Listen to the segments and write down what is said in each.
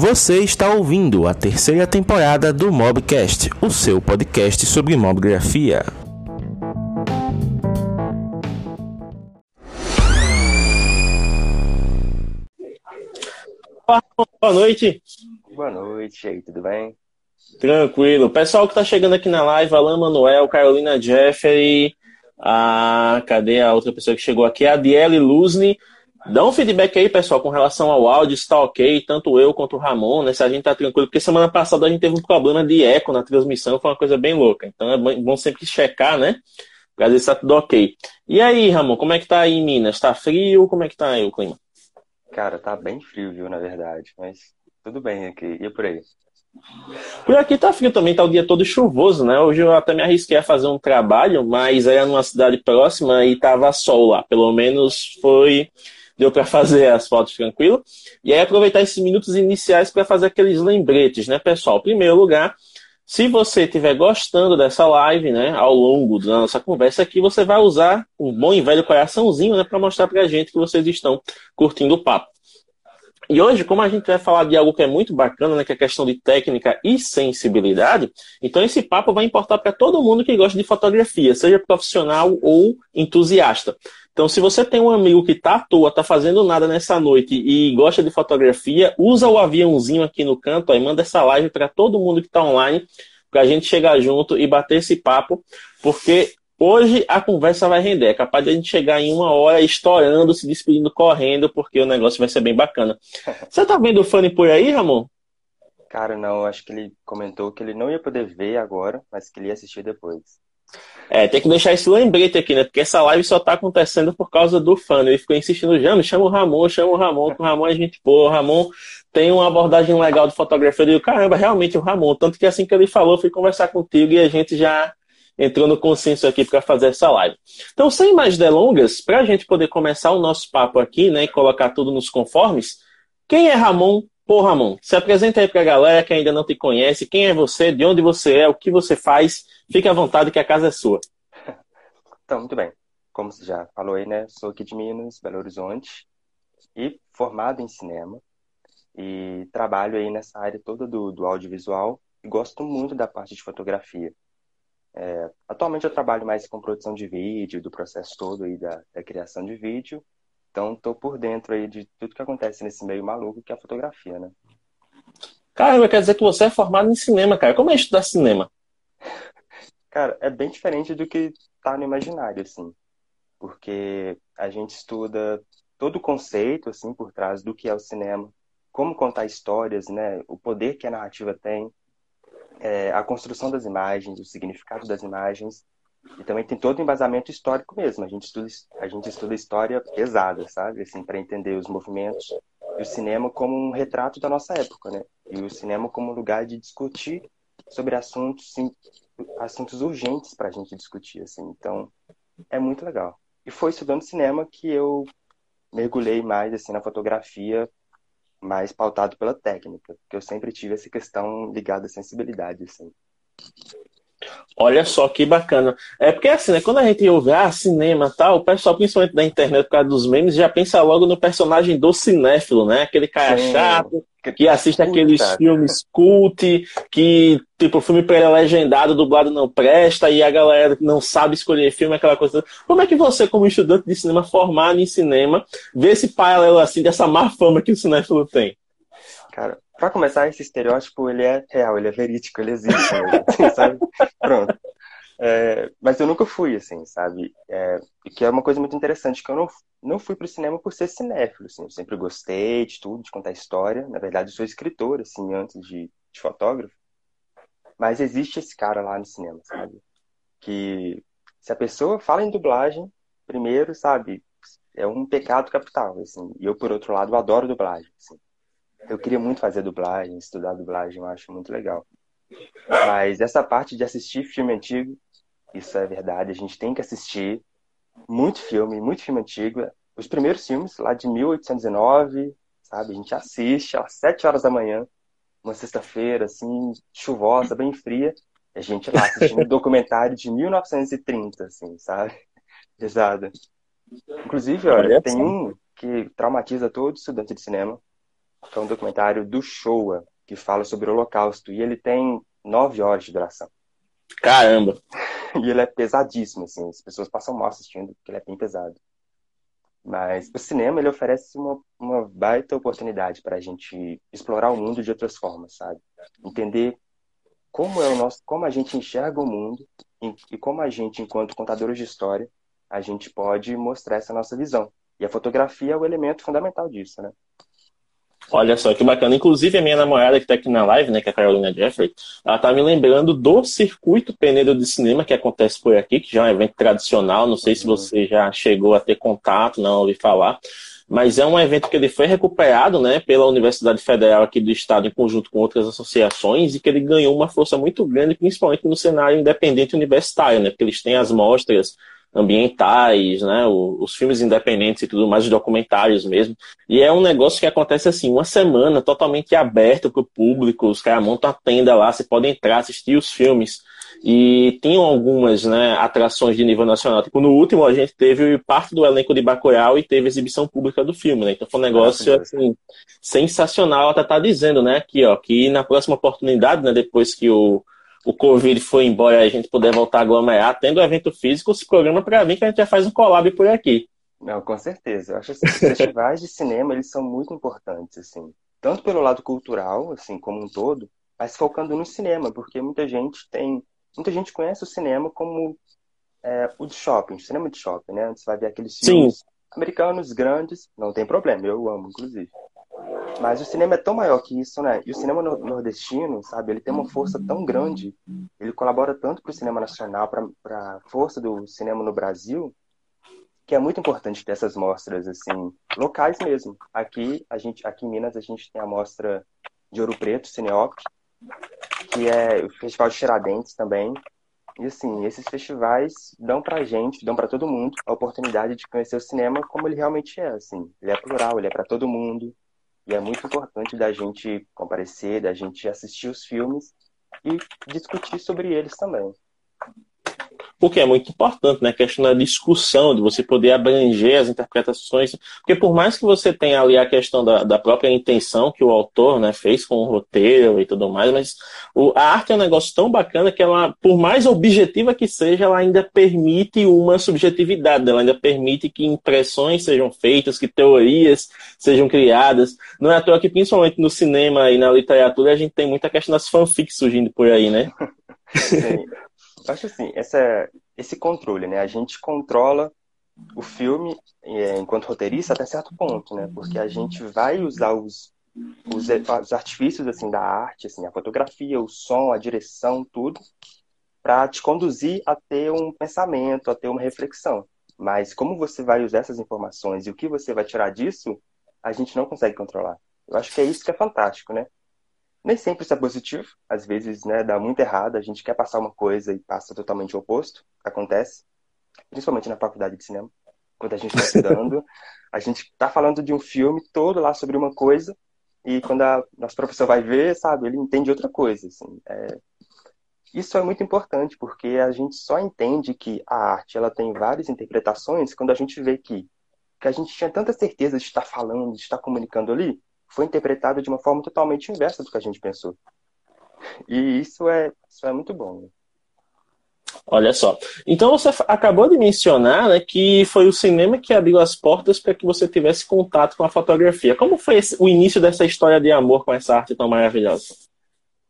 Você está ouvindo a terceira temporada do Mobcast, o seu podcast sobre mobgrafia. Boa noite. Boa noite, e aí, tudo bem? Tranquilo. Pessoal que está chegando aqui na live, Alain Manuel, Carolina Jeffrey, a... cadê a outra pessoa que chegou aqui? A Adiele Luzny. Dá um feedback aí, pessoal, com relação ao áudio, se tá ok, tanto eu quanto o Ramon, né? Se a gente tá tranquilo, porque semana passada a gente teve um problema de eco na transmissão, foi uma coisa bem louca. Então é bom sempre checar, né? Pra ver se tá tudo ok. E aí, Ramon, como é que tá aí em Minas? Tá frio? Como é que tá aí o clima? Cara, tá bem frio, viu, na verdade, mas tudo bem aqui. E por aí? Por aqui tá frio também, tá o dia todo chuvoso, né? Hoje eu até me arrisquei a fazer um trabalho, mas era numa cidade próxima e tava sol lá. Pelo menos foi deu para fazer as fotos tranquilo. E aí aproveitar esses minutos iniciais para fazer aqueles lembretes, né, pessoal? Em primeiro lugar, se você estiver gostando dessa live, né, ao longo da nossa conversa aqui, você vai usar um bom e velho coraçãozinho, né, para mostrar para a gente que vocês estão curtindo o papo. E hoje, como a gente vai falar de algo que é muito bacana, né, que é a questão de técnica e sensibilidade, então esse papo vai importar para todo mundo que gosta de fotografia, seja profissional ou entusiasta. Então, se você tem um amigo que está à toa, está fazendo nada nessa noite e gosta de fotografia, usa o aviãozinho aqui no canto e manda essa live para todo mundo que está online, para a gente chegar junto e bater esse papo, porque hoje a conversa vai render. É capaz de a gente chegar em uma hora estourando, se despedindo, correndo, porque o negócio vai ser bem bacana. Você está vendo o Fanny por aí, Ramon? Cara, não, acho que ele comentou que ele não ia poder ver agora, mas que ele ia assistir depois. É, tem que deixar esse lembrete aqui, né? Porque essa live só tá acontecendo por causa do fã. Ele ficou insistindo, já, me chama o Ramon, chama o Ramon, que o Ramon é gente boa. O Ramon tem uma abordagem legal de fotografia. Eu digo, caramba, realmente o Ramon. Tanto que assim que ele falou, fui conversar contigo e a gente já entrou no consenso aqui para fazer essa live. Então, sem mais delongas, para a gente poder começar o nosso papo aqui, né, e colocar tudo nos conformes, quem é Ramon? Pô, Ramon, se apresenta aí para a galera que ainda não te conhece. Quem é você? De onde você é? O que você faz? Fique à vontade que a casa é sua. Então, muito bem. Como você já falou aí, né? Sou aqui de Minas, Belo Horizonte, e formado em cinema. E trabalho aí nessa área toda do, do audiovisual e gosto muito da parte de fotografia. É, atualmente eu trabalho mais com produção de vídeo, do processo todo aí da, da criação de vídeo. Então, estou por dentro aí de tudo que acontece nesse meio maluco que é a fotografia, né? Caramba, quer dizer que você é formado em cinema, cara. Como é estudar cinema? Cara, é bem diferente do que tá no imaginário, assim. Porque a gente estuda todo o conceito, assim, por trás do que é o cinema, como contar histórias, né? O poder que a narrativa tem, é, a construção das imagens, o significado das imagens. E também tem todo o embasamento histórico mesmo. A gente estuda, a gente estuda história pesada, sabe? Assim, para entender os movimentos e o cinema como um retrato da nossa época, né? E o cinema como um lugar de discutir sobre assuntos sim, assuntos urgentes para a gente discutir, assim. Então, é muito legal. E foi estudando cinema que eu mergulhei mais assim na fotografia, mais pautado pela técnica, porque eu sempre tive essa questão ligada à sensibilidade, assim. Olha só que bacana. É porque assim, né? Quando a gente ouve ah, cinema tal, o pessoal, principalmente da internet, por causa dos memes, já pensa logo no personagem do cinéfilo, né? Aquele cara Sim. chato, que assiste Puta. aqueles filmes cult, que, tipo, o filme pré-legendado, dublado não presta, e a galera não sabe escolher filme, aquela coisa. Como é que você, como estudante de cinema formado em cinema, vê esse paralelo assim dessa má fama que o cinéfilo tem? Cara, Pra começar, esse estereótipo, ele é real, ele é verídico, ele existe, assim, sabe? Pronto. É, mas eu nunca fui, assim, sabe? É, que é uma coisa muito interessante, que eu não, não fui pro cinema por ser cinéfilo, assim. Eu sempre gostei de tudo, de contar história. Na verdade, eu sou escritor, assim, antes de, de fotógrafo. Mas existe esse cara lá no cinema, sabe? Que se a pessoa fala em dublagem, primeiro, sabe? É um pecado capital, assim. E eu, por outro lado, adoro dublagem, assim. Eu queria muito fazer dublagem, estudar dublagem, eu acho muito legal. Mas essa parte de assistir filme antigo, isso é verdade, a gente tem que assistir muito filme, muito filme antigo. Os primeiros filmes, lá de 1819, sabe? A gente assiste às 7 horas da manhã, uma sexta-feira, assim, chuvosa, bem fria. E a gente lá assistindo um documentário de 1930, assim, sabe? Pesado. Inclusive, olha, tem um que traumatiza todo estudante de cinema, que é um documentário do Showa, que fala sobre o Holocausto, e ele tem nove horas de duração. Caramba! E ele é pesadíssimo, assim, as pessoas passam mal assistindo, porque ele é bem pesado. Mas o cinema, ele oferece uma, uma baita oportunidade para a gente explorar o mundo de outras formas, sabe? Entender como é o nosso, como a gente enxerga o mundo e como a gente, enquanto contadores de história, a gente pode mostrar essa nossa visão. E a fotografia é o elemento fundamental disso, né? Olha só que bacana. Inclusive, a minha namorada que está aqui na live, né, que é a Carolina Jeffrey, ela tá me lembrando do Circuito Penedo de Cinema que acontece por aqui, que já é um evento tradicional. Não sei se uhum. você já chegou a ter contato, não ouvi falar. Mas é um evento que ele foi recuperado né, pela Universidade Federal aqui do Estado, em conjunto com outras associações, e que ele ganhou uma força muito grande, principalmente no cenário independente universitário, né? Porque eles têm as mostras ambientais, né, os filmes independentes e tudo mais, os documentários mesmo. E é um negócio que acontece assim, uma semana totalmente aberto para o público, os caras montam a tenda lá, você pode entrar, assistir os filmes. E tinham algumas né, atrações de nível nacional. Tipo, no último a gente teve parte do elenco de Bacurau e teve exibição pública do filme, né? Então foi um negócio assim, sensacional. Ela tá dizendo, né, aqui, ó, que na próxima oportunidade, né, depois que o o Covid foi embora e a gente puder voltar a aglomerar, tendo evento físico, se programa para mim que a gente já faz um collab por aqui. Não, com certeza. Eu acho que assim, os festivais de cinema, eles são muito importantes, assim. Tanto pelo lado cultural, assim, como um todo, mas focando no cinema, porque muita gente tem... Muita gente conhece o cinema como é, o de shopping, o cinema de shopping, né? Você vai ver aqueles filmes Sim. americanos grandes, não tem problema, eu amo, inclusive. Mas o cinema é tão maior que isso, né? E o cinema nordestino, sabe, ele tem uma força tão grande, ele colabora tanto para o cinema nacional, para a força do cinema no Brasil, que é muito importante ter essas mostras, assim, locais mesmo. Aqui, a gente, aqui em Minas, a gente tem a mostra de Ouro Preto, Cineop, que é o Festival de Tiradentes também. E, assim, esses festivais dão pra gente, dão para todo mundo, a oportunidade de conhecer o cinema como ele realmente é, assim. Ele é plural, ele é para todo mundo, e é muito importante da gente comparecer, da gente assistir os filmes e discutir sobre eles também porque é muito importante, né? A questão da discussão, de você poder abranger as interpretações, porque por mais que você tenha ali a questão da, da própria intenção que o autor né, fez com o roteiro e tudo mais, mas o, a arte é um negócio tão bacana que ela, por mais objetiva que seja, ela ainda permite uma subjetividade, ela ainda permite que impressões sejam feitas, que teorias sejam criadas. Não é à toa que, principalmente no cinema e na literatura, a gente tem muita questão das fanfics surgindo por aí, né? Eu acho assim, essa, esse controle, né? A gente controla o filme é, enquanto roteirista até certo ponto, né? Porque a gente vai usar os, os, os artifícios assim da arte, assim, a fotografia, o som, a direção, tudo, para te conduzir a ter um pensamento, a ter uma reflexão. Mas como você vai usar essas informações e o que você vai tirar disso, a gente não consegue controlar. Eu acho que é isso que é fantástico, né? Nem sempre isso é positivo, às vezes né, dá muito errado, a gente quer passar uma coisa e passa totalmente o oposto, acontece, principalmente na faculdade de cinema, quando a gente está estudando, a gente está falando de um filme todo lá sobre uma coisa, e quando a nosso professor vai ver, sabe, ele entende outra coisa, assim, é... Isso é muito importante, porque a gente só entende que a arte ela tem várias interpretações quando a gente vê que, que a gente tinha tanta certeza de estar falando, de estar comunicando ali, foi interpretado de uma forma totalmente inversa do que a gente pensou. E isso é, isso é muito bom. Né? Olha só. Então você acabou de mencionar né, que foi o cinema que abriu as portas para que você tivesse contato com a fotografia. Como foi esse, o início dessa história de amor com essa arte tão maravilhosa?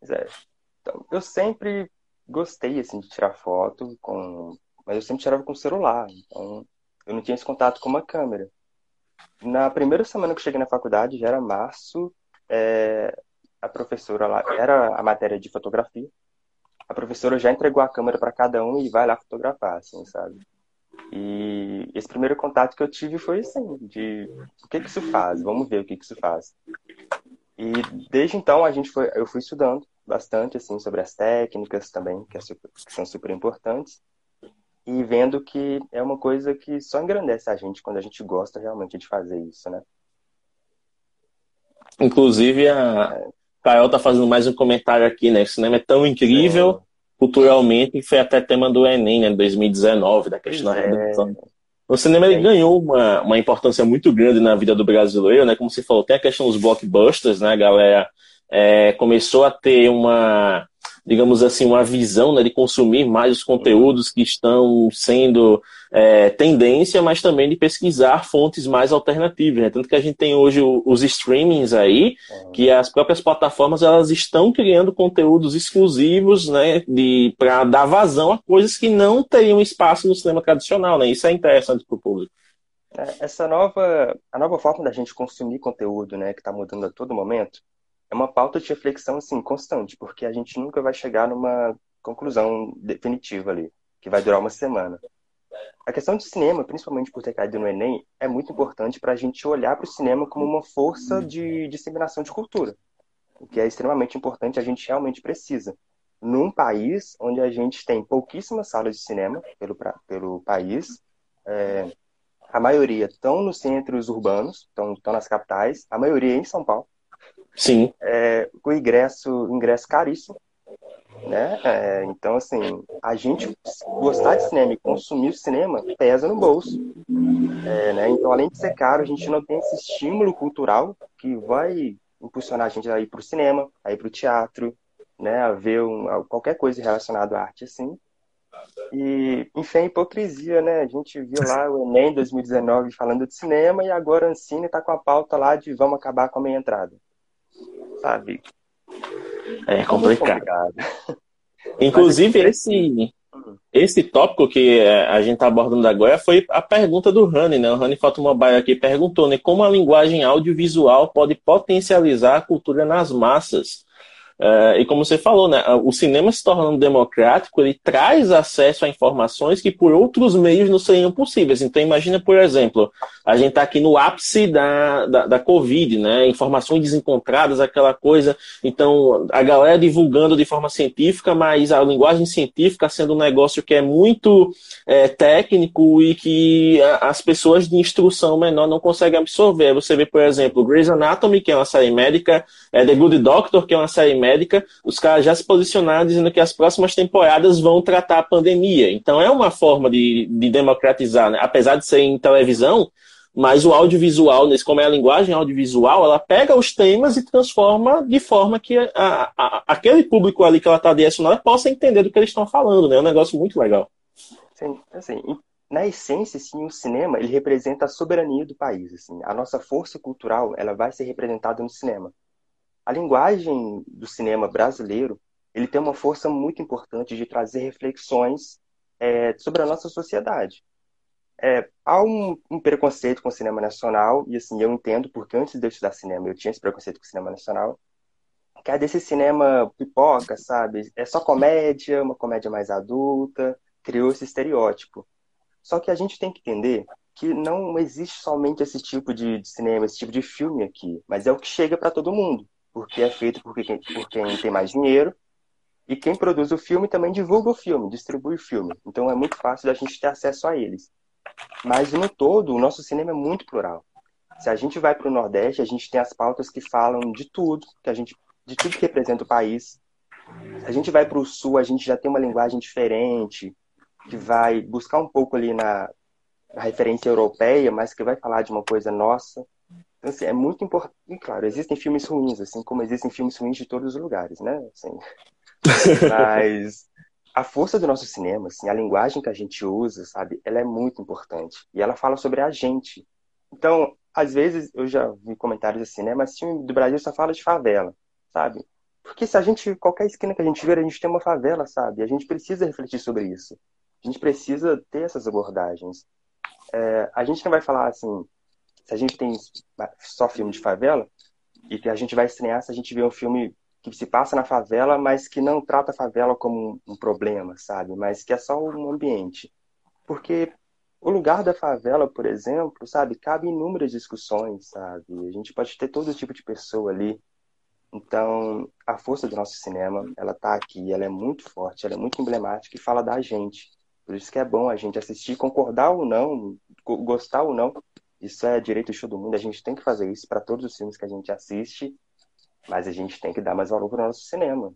É. Então, eu sempre gostei assim, de tirar foto, com... mas eu sempre tirava com o celular. Então eu não tinha esse contato com uma câmera. Na primeira semana que eu cheguei na faculdade, já era março, é, a professora lá, era a matéria de fotografia, a professora já entregou a câmera para cada um e vai lá fotografar, assim, sabe? E esse primeiro contato que eu tive foi assim, de o que que isso faz? Vamos ver o que que isso faz. E desde então a gente foi, eu fui estudando bastante assim sobre as técnicas também, que, é super, que são super importantes e vendo que é uma coisa que só engrandece a gente quando a gente gosta realmente de fazer isso, né? Inclusive, a é. Carol tá fazendo mais um comentário aqui, né? O cinema é tão incrível Sim. culturalmente que foi até tema do Enem, né? 2019, da questão da é. O cinema ele ganhou uma, uma importância muito grande na vida do brasileiro, né? Como você falou, tem a questão dos blockbusters, né? A galera é, começou a ter uma, digamos assim, uma visão né, de consumir mais os conteúdos que estão sendo é, tendência, mas também de pesquisar fontes mais alternativas. Né? Tanto que a gente tem hoje os streamings aí, que as próprias plataformas elas estão criando conteúdos exclusivos né, para dar vazão a coisas que não teriam espaço no cinema tradicional. Né? Isso é interessante para o público. É, essa nova, a nova forma da gente consumir conteúdo, né, que está mudando a todo momento, é uma pauta de reflexão assim constante, porque a gente nunca vai chegar numa conclusão definitiva ali, que vai durar uma semana. A questão de cinema, principalmente por ter caído no Enem, é muito importante para a gente olhar para o cinema como uma força de disseminação de cultura, o que é extremamente importante, a gente realmente precisa. Num país onde a gente tem pouquíssimas salas de cinema pelo, pelo país, é, a maioria estão nos centros urbanos, estão, nas capitais, a maioria é em São Paulo, Sim. É, o ingresso, ingresso caríssimo. Né? É, então, assim, a gente gostar de cinema e consumir cinema pesa no bolso. É, né? Então, além de ser caro, a gente não tem esse estímulo cultural que vai impulsionar a gente a ir para o cinema, a ir para o teatro, né? a ver um, qualquer coisa relacionada à arte, assim. E, enfim, a hipocrisia, né? A gente viu lá o Enem 2019 falando de cinema e agora a Ancine está com a pauta lá de vamos acabar com a meia entrada sabe? É complicado. Inclusive, esse, esse tópico que é, a gente está abordando agora foi a pergunta do Rani, né? O Rani Fotomobile aqui perguntou, né? Como a linguagem audiovisual pode potencializar a cultura nas massas? Uh, e como você falou, né, o cinema se tornando democrático, ele traz acesso a informações que por outros meios não seriam possíveis. Então, imagina, por exemplo, a gente está aqui no ápice da, da, da, Covid, né, informações desencontradas, aquela coisa. Então, a galera divulgando de forma científica, mas a linguagem científica sendo um negócio que é muito é, técnico e que as pessoas de instrução menor não conseguem absorver. Você vê, por exemplo, Grey's Anatomy, que é uma série médica, é The Good Doctor, que é uma série médica, os caras já se posicionaram dizendo que as próximas temporadas vão tratar a pandemia. Então é uma forma de, de democratizar, né? apesar de ser em televisão, mas o audiovisual, como é a linguagem audiovisual, ela pega os temas e transforma de forma que a, a, aquele público ali que ela está direcionada possa entender do que eles estão falando, né? É um negócio muito legal. Sim, assim, na essência, sim, o cinema ele representa a soberania do país. Assim, a nossa força cultural ela vai ser representada no cinema a linguagem do cinema brasileiro ele tem uma força muito importante de trazer reflexões é, sobre a nossa sociedade. É, há um, um, preconceito com o cinema nacional, e assim, eu entendo, porque antes de eu estudar cinema, eu tinha esse preconceito com o cinema nacional, que é desse cinema pipoca, sabe? É só comédia, uma comédia mais adulta, criou esse estereótipo. Só que a gente tem que entender que não existe somente esse tipo de, de cinema, esse tipo de filme aqui, mas é o que chega para todo mundo porque é feito por quem, por quem tem mais dinheiro. E quem produz o filme também divulga o filme, distribui o filme. Então é muito fácil da gente ter acesso a eles. Mas no todo, o nosso cinema é muito plural. Se a gente vai para o Nordeste, a gente tem as pautas que falam de tudo, que a gente, de tudo que representa o país. Se a gente vai para o Sul, a gente já tem uma linguagem diferente, que vai buscar um pouco ali na, na referência europeia, mas que vai falar de uma coisa nossa. Então, assim, é muito importante. E, claro, existem filmes ruins, assim como existem filmes ruins de todos os lugares, né? Assim, mas a força do nosso cinema, assim, a linguagem que a gente usa, sabe, ela é muito importante. E ela fala sobre a gente. Então, às vezes, eu já vi comentários assim, né? Mas filme do Brasil só fala de favela, sabe? Porque se a gente, qualquer esquina que a gente ver, a gente tem uma favela, sabe? A gente precisa refletir sobre isso. A gente precisa ter essas abordagens. É, a gente não vai falar assim, se a gente tem só filme de favela, e que a gente vai estranhar se a gente vê um filme que se passa na favela, mas que não trata a favela como um, problema, sabe? Mas que é só um ambiente. Porque o lugar da favela, por exemplo, sabe, cabe inúmeras discussões, sabe? A gente pode ter todo tipo de pessoa ali. Então, a força do nosso cinema, ela tá aqui, ela é muito forte, ela é muito emblemática e fala da gente. Por isso que é bom a gente assistir, concordar ou não, gostar ou não, isso é direito de todo mundo, a gente tem que fazer isso para todos os filmes que a gente assiste, mas a gente tem que dar mais valor para o nosso cinema.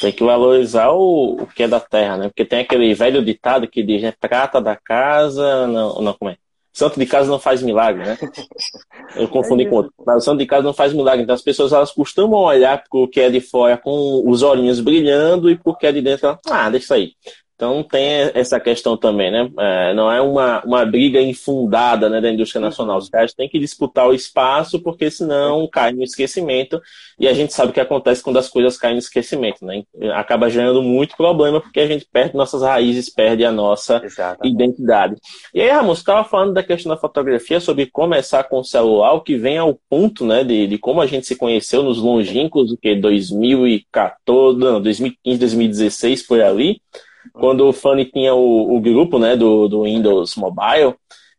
Tem que valorizar o, o que é da terra, né? Porque tem aquele velho ditado que diz, né? Prata da casa, não, não como é? Santo de casa não faz milagre, né? Eu confundi é com outro. Mas o santo de casa não faz milagre. Então as pessoas elas costumam olhar para o que é de fora com os olhinhos brilhando e porque é de dentro, ah, deixa isso aí. Então tem essa questão também, né? É, não é uma, uma briga infundada né, da indústria nacional. Os caras têm que disputar o espaço, porque senão cai no esquecimento. E a gente sabe o que acontece quando as coisas caem no esquecimento, né? Acaba gerando muito problema, porque a gente perde nossas raízes, perde a nossa Exatamente. identidade. E aí, Ramos, estava falando da questão da fotografia, sobre começar com o celular, o que vem ao ponto, né, de, de como a gente se conheceu nos longínquos, o que 2014, não, 2015, 2016, por ali quando o Fanny tinha o, o grupo né, do, do Windows Mobile,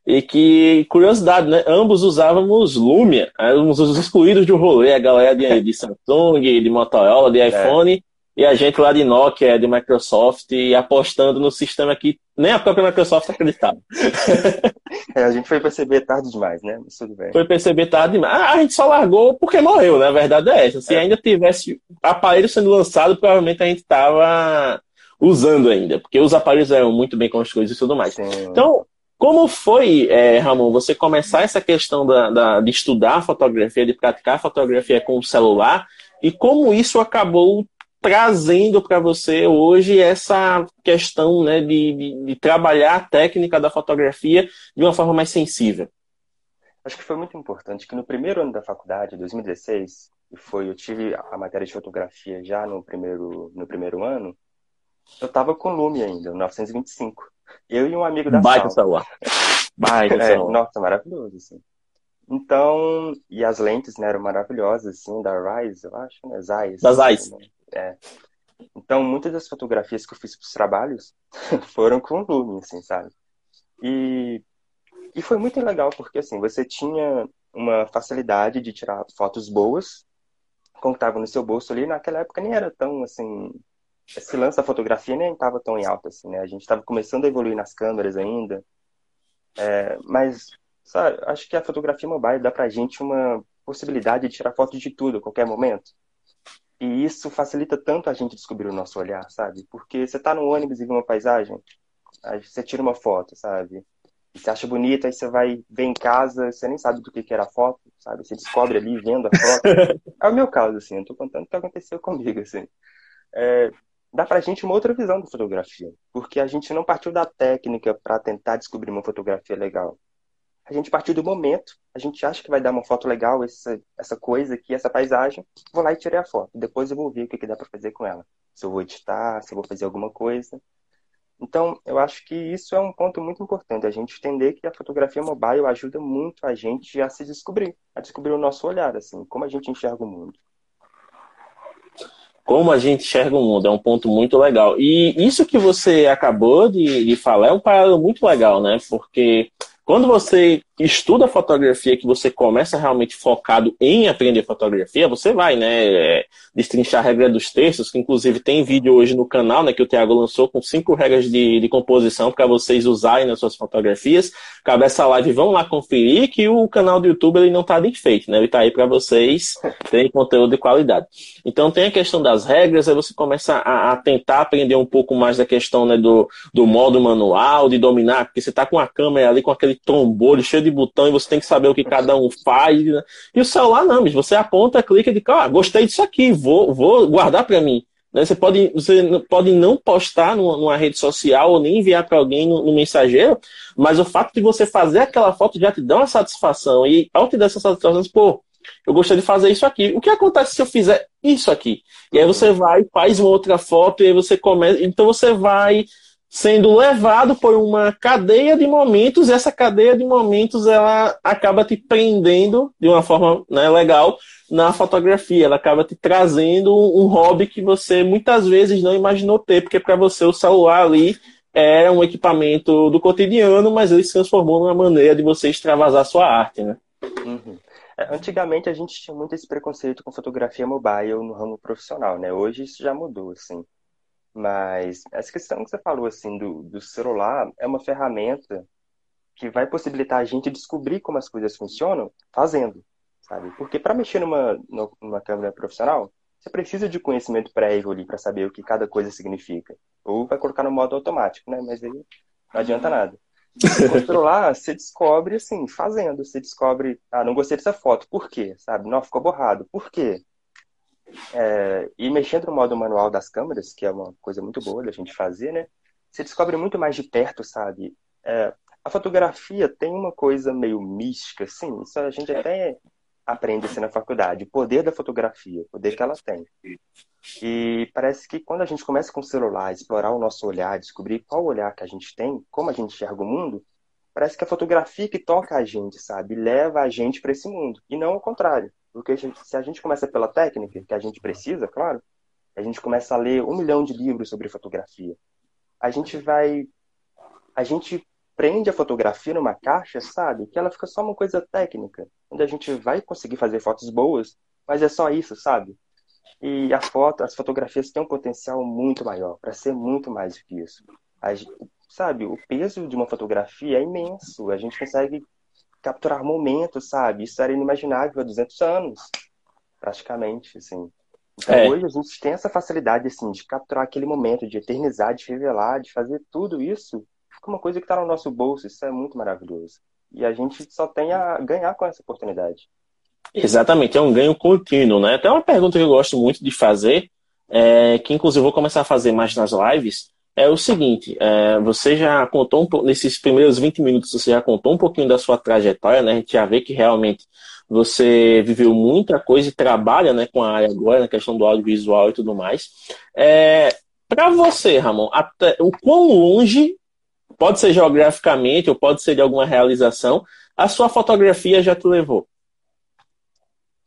e que, curiosidade, né? Ambos usávamos Lumia, éramos os excluídos do rolê, a galera de, de Samsung, de Motorola, de é. iPhone, é. e a gente lá de Nokia, de Microsoft, apostando no sistema que nem a própria Microsoft acreditava. É, a gente foi perceber tarde demais, né? Mas tudo bem. Foi perceber tarde demais. Ah, a gente só largou porque morreu, né? A verdade é essa. Se é. ainda tivesse aparelho sendo lançado, provavelmente a gente tava usando ainda, porque os aparelhos eram muito bem construídos e tudo mais. Sim. Então, como foi, é, Ramon, você começar essa questão da, da, de estudar fotografia, de praticar fotografia com o celular, e como isso acabou trazendo para você hoje essa questão né, de, de, de, trabalhar a técnica da fotografia de uma forma mais sensível? Acho que foi muito importante que no primeiro ano da faculdade, 2016, foi, eu tive a matéria de fotografia já no primeiro, no primeiro ano, eu tava com Lume ainda, 925. Eu e um amigo da Baita sala. celular. Baita é, celular. Nossa, maravilhoso, assim. Então, e as lentes, né, eram maravilhosas, assim, da Rise, eu acho, né, Zeiss. Da Zeiss. Né? É. Então, muitas das fotografias que eu fiz para os trabalhos foram com Lume, assim, sabe? E, e foi muito legal, porque, assim, você tinha uma facilidade de tirar fotos boas, como estava no seu bolso ali, naquela época nem era tão, assim, esse lance da fotografia nem estava tão em alta assim, né? A gente estava começando a evoluir nas câmeras ainda. É, mas, sabe, acho que a fotografia mobile dá pra gente uma possibilidade de tirar foto de tudo a qualquer momento. E isso facilita tanto a gente descobrir o nosso olhar, sabe? Porque você tá no ônibus e vê uma paisagem, aí você tira uma foto, sabe? E você acha bonita, aí você vai ver em casa, você nem sabe do que, que era a foto, sabe? Você descobre ali vendo a foto. é o meu caso, assim, eu tô contando o que aconteceu comigo, assim. É, dá pra gente uma outra visão da fotografia, porque a gente não partiu da técnica para tentar descobrir uma fotografia legal. A gente partiu do momento, a gente acha que vai dar uma foto legal, essa, essa coisa aqui, essa paisagem, vou lá e tirei a foto. Depois eu vou ver o que, que dá para fazer com ela. Se eu vou editar, se eu vou fazer alguma coisa. Então, eu acho que isso é um ponto muito importante, a gente entender que a fotografia mobile ajuda muito a gente a se descobrir, a descobrir o nosso olhar, assim, como a gente enxerga o mundo como a gente enxerga o mundo, é um ponto muito legal. E isso que você acabou de, de falar é um paralelo muito legal, né? Porque quando você estuda fotografia, que você começa realmente focado em aprender fotografia, você vai, né, é, destrinchar a regra dos textos, que inclusive tem vídeo hoje no canal, né, que o Thiago lançou com cinco regras de, de composição para vocês usarem nas suas fotografias. Cabe essa live, vão lá conferir que o canal do YouTube ele não está bem feito, né, ele está aí para vocês terem conteúdo de qualidade. Então tem a questão das regras, aí você começa a, a tentar aprender um pouco mais da questão, né, do, do modo manual, de dominar, porque você está com a câmera ali com aquele trombolho cheio de botão e você tem que saber o que cada um faz. Né? E o celular não, mas você aponta, clica e diz, ah, gostei disso aqui, vou, vou guardar para mim. Né? Você, pode, você pode não postar numa, numa rede social ou nem enviar para alguém no, no, mensageiro, mas o fato de você fazer aquela foto já te dá uma satisfação. E ao te dar essa satisfação, pô, eu gostaria de fazer isso aqui. O que acontece se eu fizer isso aqui? E aí você vai, faz uma outra foto e aí você começa. Então você vai sendo levado por uma cadeia de momentos, e essa cadeia de momentos ela acaba te prendendo de uma forma né, legal na fotografia, ela acaba te trazendo um hobby que você muitas vezes não imaginou ter, porque para você o celular ali era um equipamento do cotidiano, mas ele se transformou numa maneira de você extravasar sua arte, né? Uhum. É, antigamente a gente tinha muito esse preconceito com fotografia mobile no ramo profissional, né? Hoje isso já mudou, assim. Mas essa questão que você falou assim do, do celular é uma ferramenta que vai possibilitar a gente descobrir como as coisas funcionam fazendo, sabe? Porque para mexer numa, numa câmera profissional, você precisa de conhecimento prévio ali para saber o que cada coisa significa. Ou vai colocar no modo automático, né? Mas aí não adianta nada. Controlar, você descobre assim, fazendo. Você descobre, ah, não gostei dessa foto, por quê? Sabe? Não, ficou borrado, por quê? É, e mexendo no modo manual das câmeras, que é uma coisa muito boa da gente fazer, né? Você descobre muito mais de perto, sabe? É, a fotografia tem uma coisa meio mística, assim, isso a gente até aprende assim, na faculdade, o poder da fotografia, o poder que ela tem. E parece que quando a gente começa com o celular, explorar o nosso olhar, descobrir qual olhar que a gente tem, como a gente enxerga o mundo, parece que a fotografia que toca a gente, sabe, leva a gente para esse mundo, e não o contrário. Porque se a gente começa pela técnica, que a gente precisa, claro, a gente começa a ler um milhão de livros sobre fotografia. A gente vai. A gente prende a fotografia numa caixa, sabe? Que ela fica só uma coisa técnica, onde a gente vai conseguir fazer fotos boas, mas é só isso, sabe? E a foto, as fotografias têm um potencial muito maior, para ser muito mais do que isso. A, sabe, o peso de uma fotografia é imenso. A gente consegue capturar momentos, sabe? Isso era inimaginável há 200 anos, praticamente, assim. Então, é. hoje a gente tem essa facilidade, assim, de capturar aquele momento, de eternizar, de revelar, de fazer tudo isso com uma coisa que está no nosso bolso. Isso é muito maravilhoso. E a gente só tem a ganhar com essa oportunidade. Exatamente, é um ganho contínuo, né? Até uma pergunta que eu gosto muito de fazer, é, que inclusive vou começar a fazer mais nas lives, é o seguinte, é, você já contou um nesses primeiros 20 minutos, você já contou um pouquinho da sua trajetória, né? A gente já vê que realmente você viveu muita coisa e trabalha né, com a área agora, na questão do audiovisual e tudo mais. É, Para você, Ramon, até, o quão longe, pode ser geograficamente ou pode ser de alguma realização, a sua fotografia já te levou?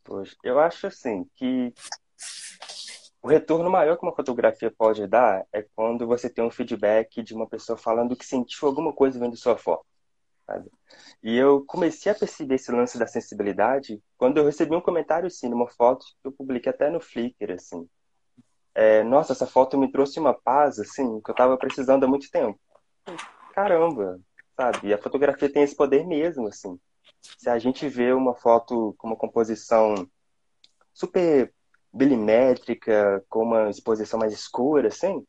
Poxa, eu acho assim que o retorno maior que uma fotografia pode dar é quando você tem um feedback de uma pessoa falando que sentiu alguma coisa vendo sua foto. Sabe? E eu comecei a perceber esse lance da sensibilidade quando eu recebi um comentário assim, numa foto que eu publiquei até no Flickr, assim. É, Nossa, essa foto me trouxe uma paz, assim, que eu estava precisando há muito tempo. Caramba, sabe? E a fotografia tem esse poder mesmo, assim. Se a gente vê uma foto com uma composição super bilimétrica, com uma exposição mais escura, assim,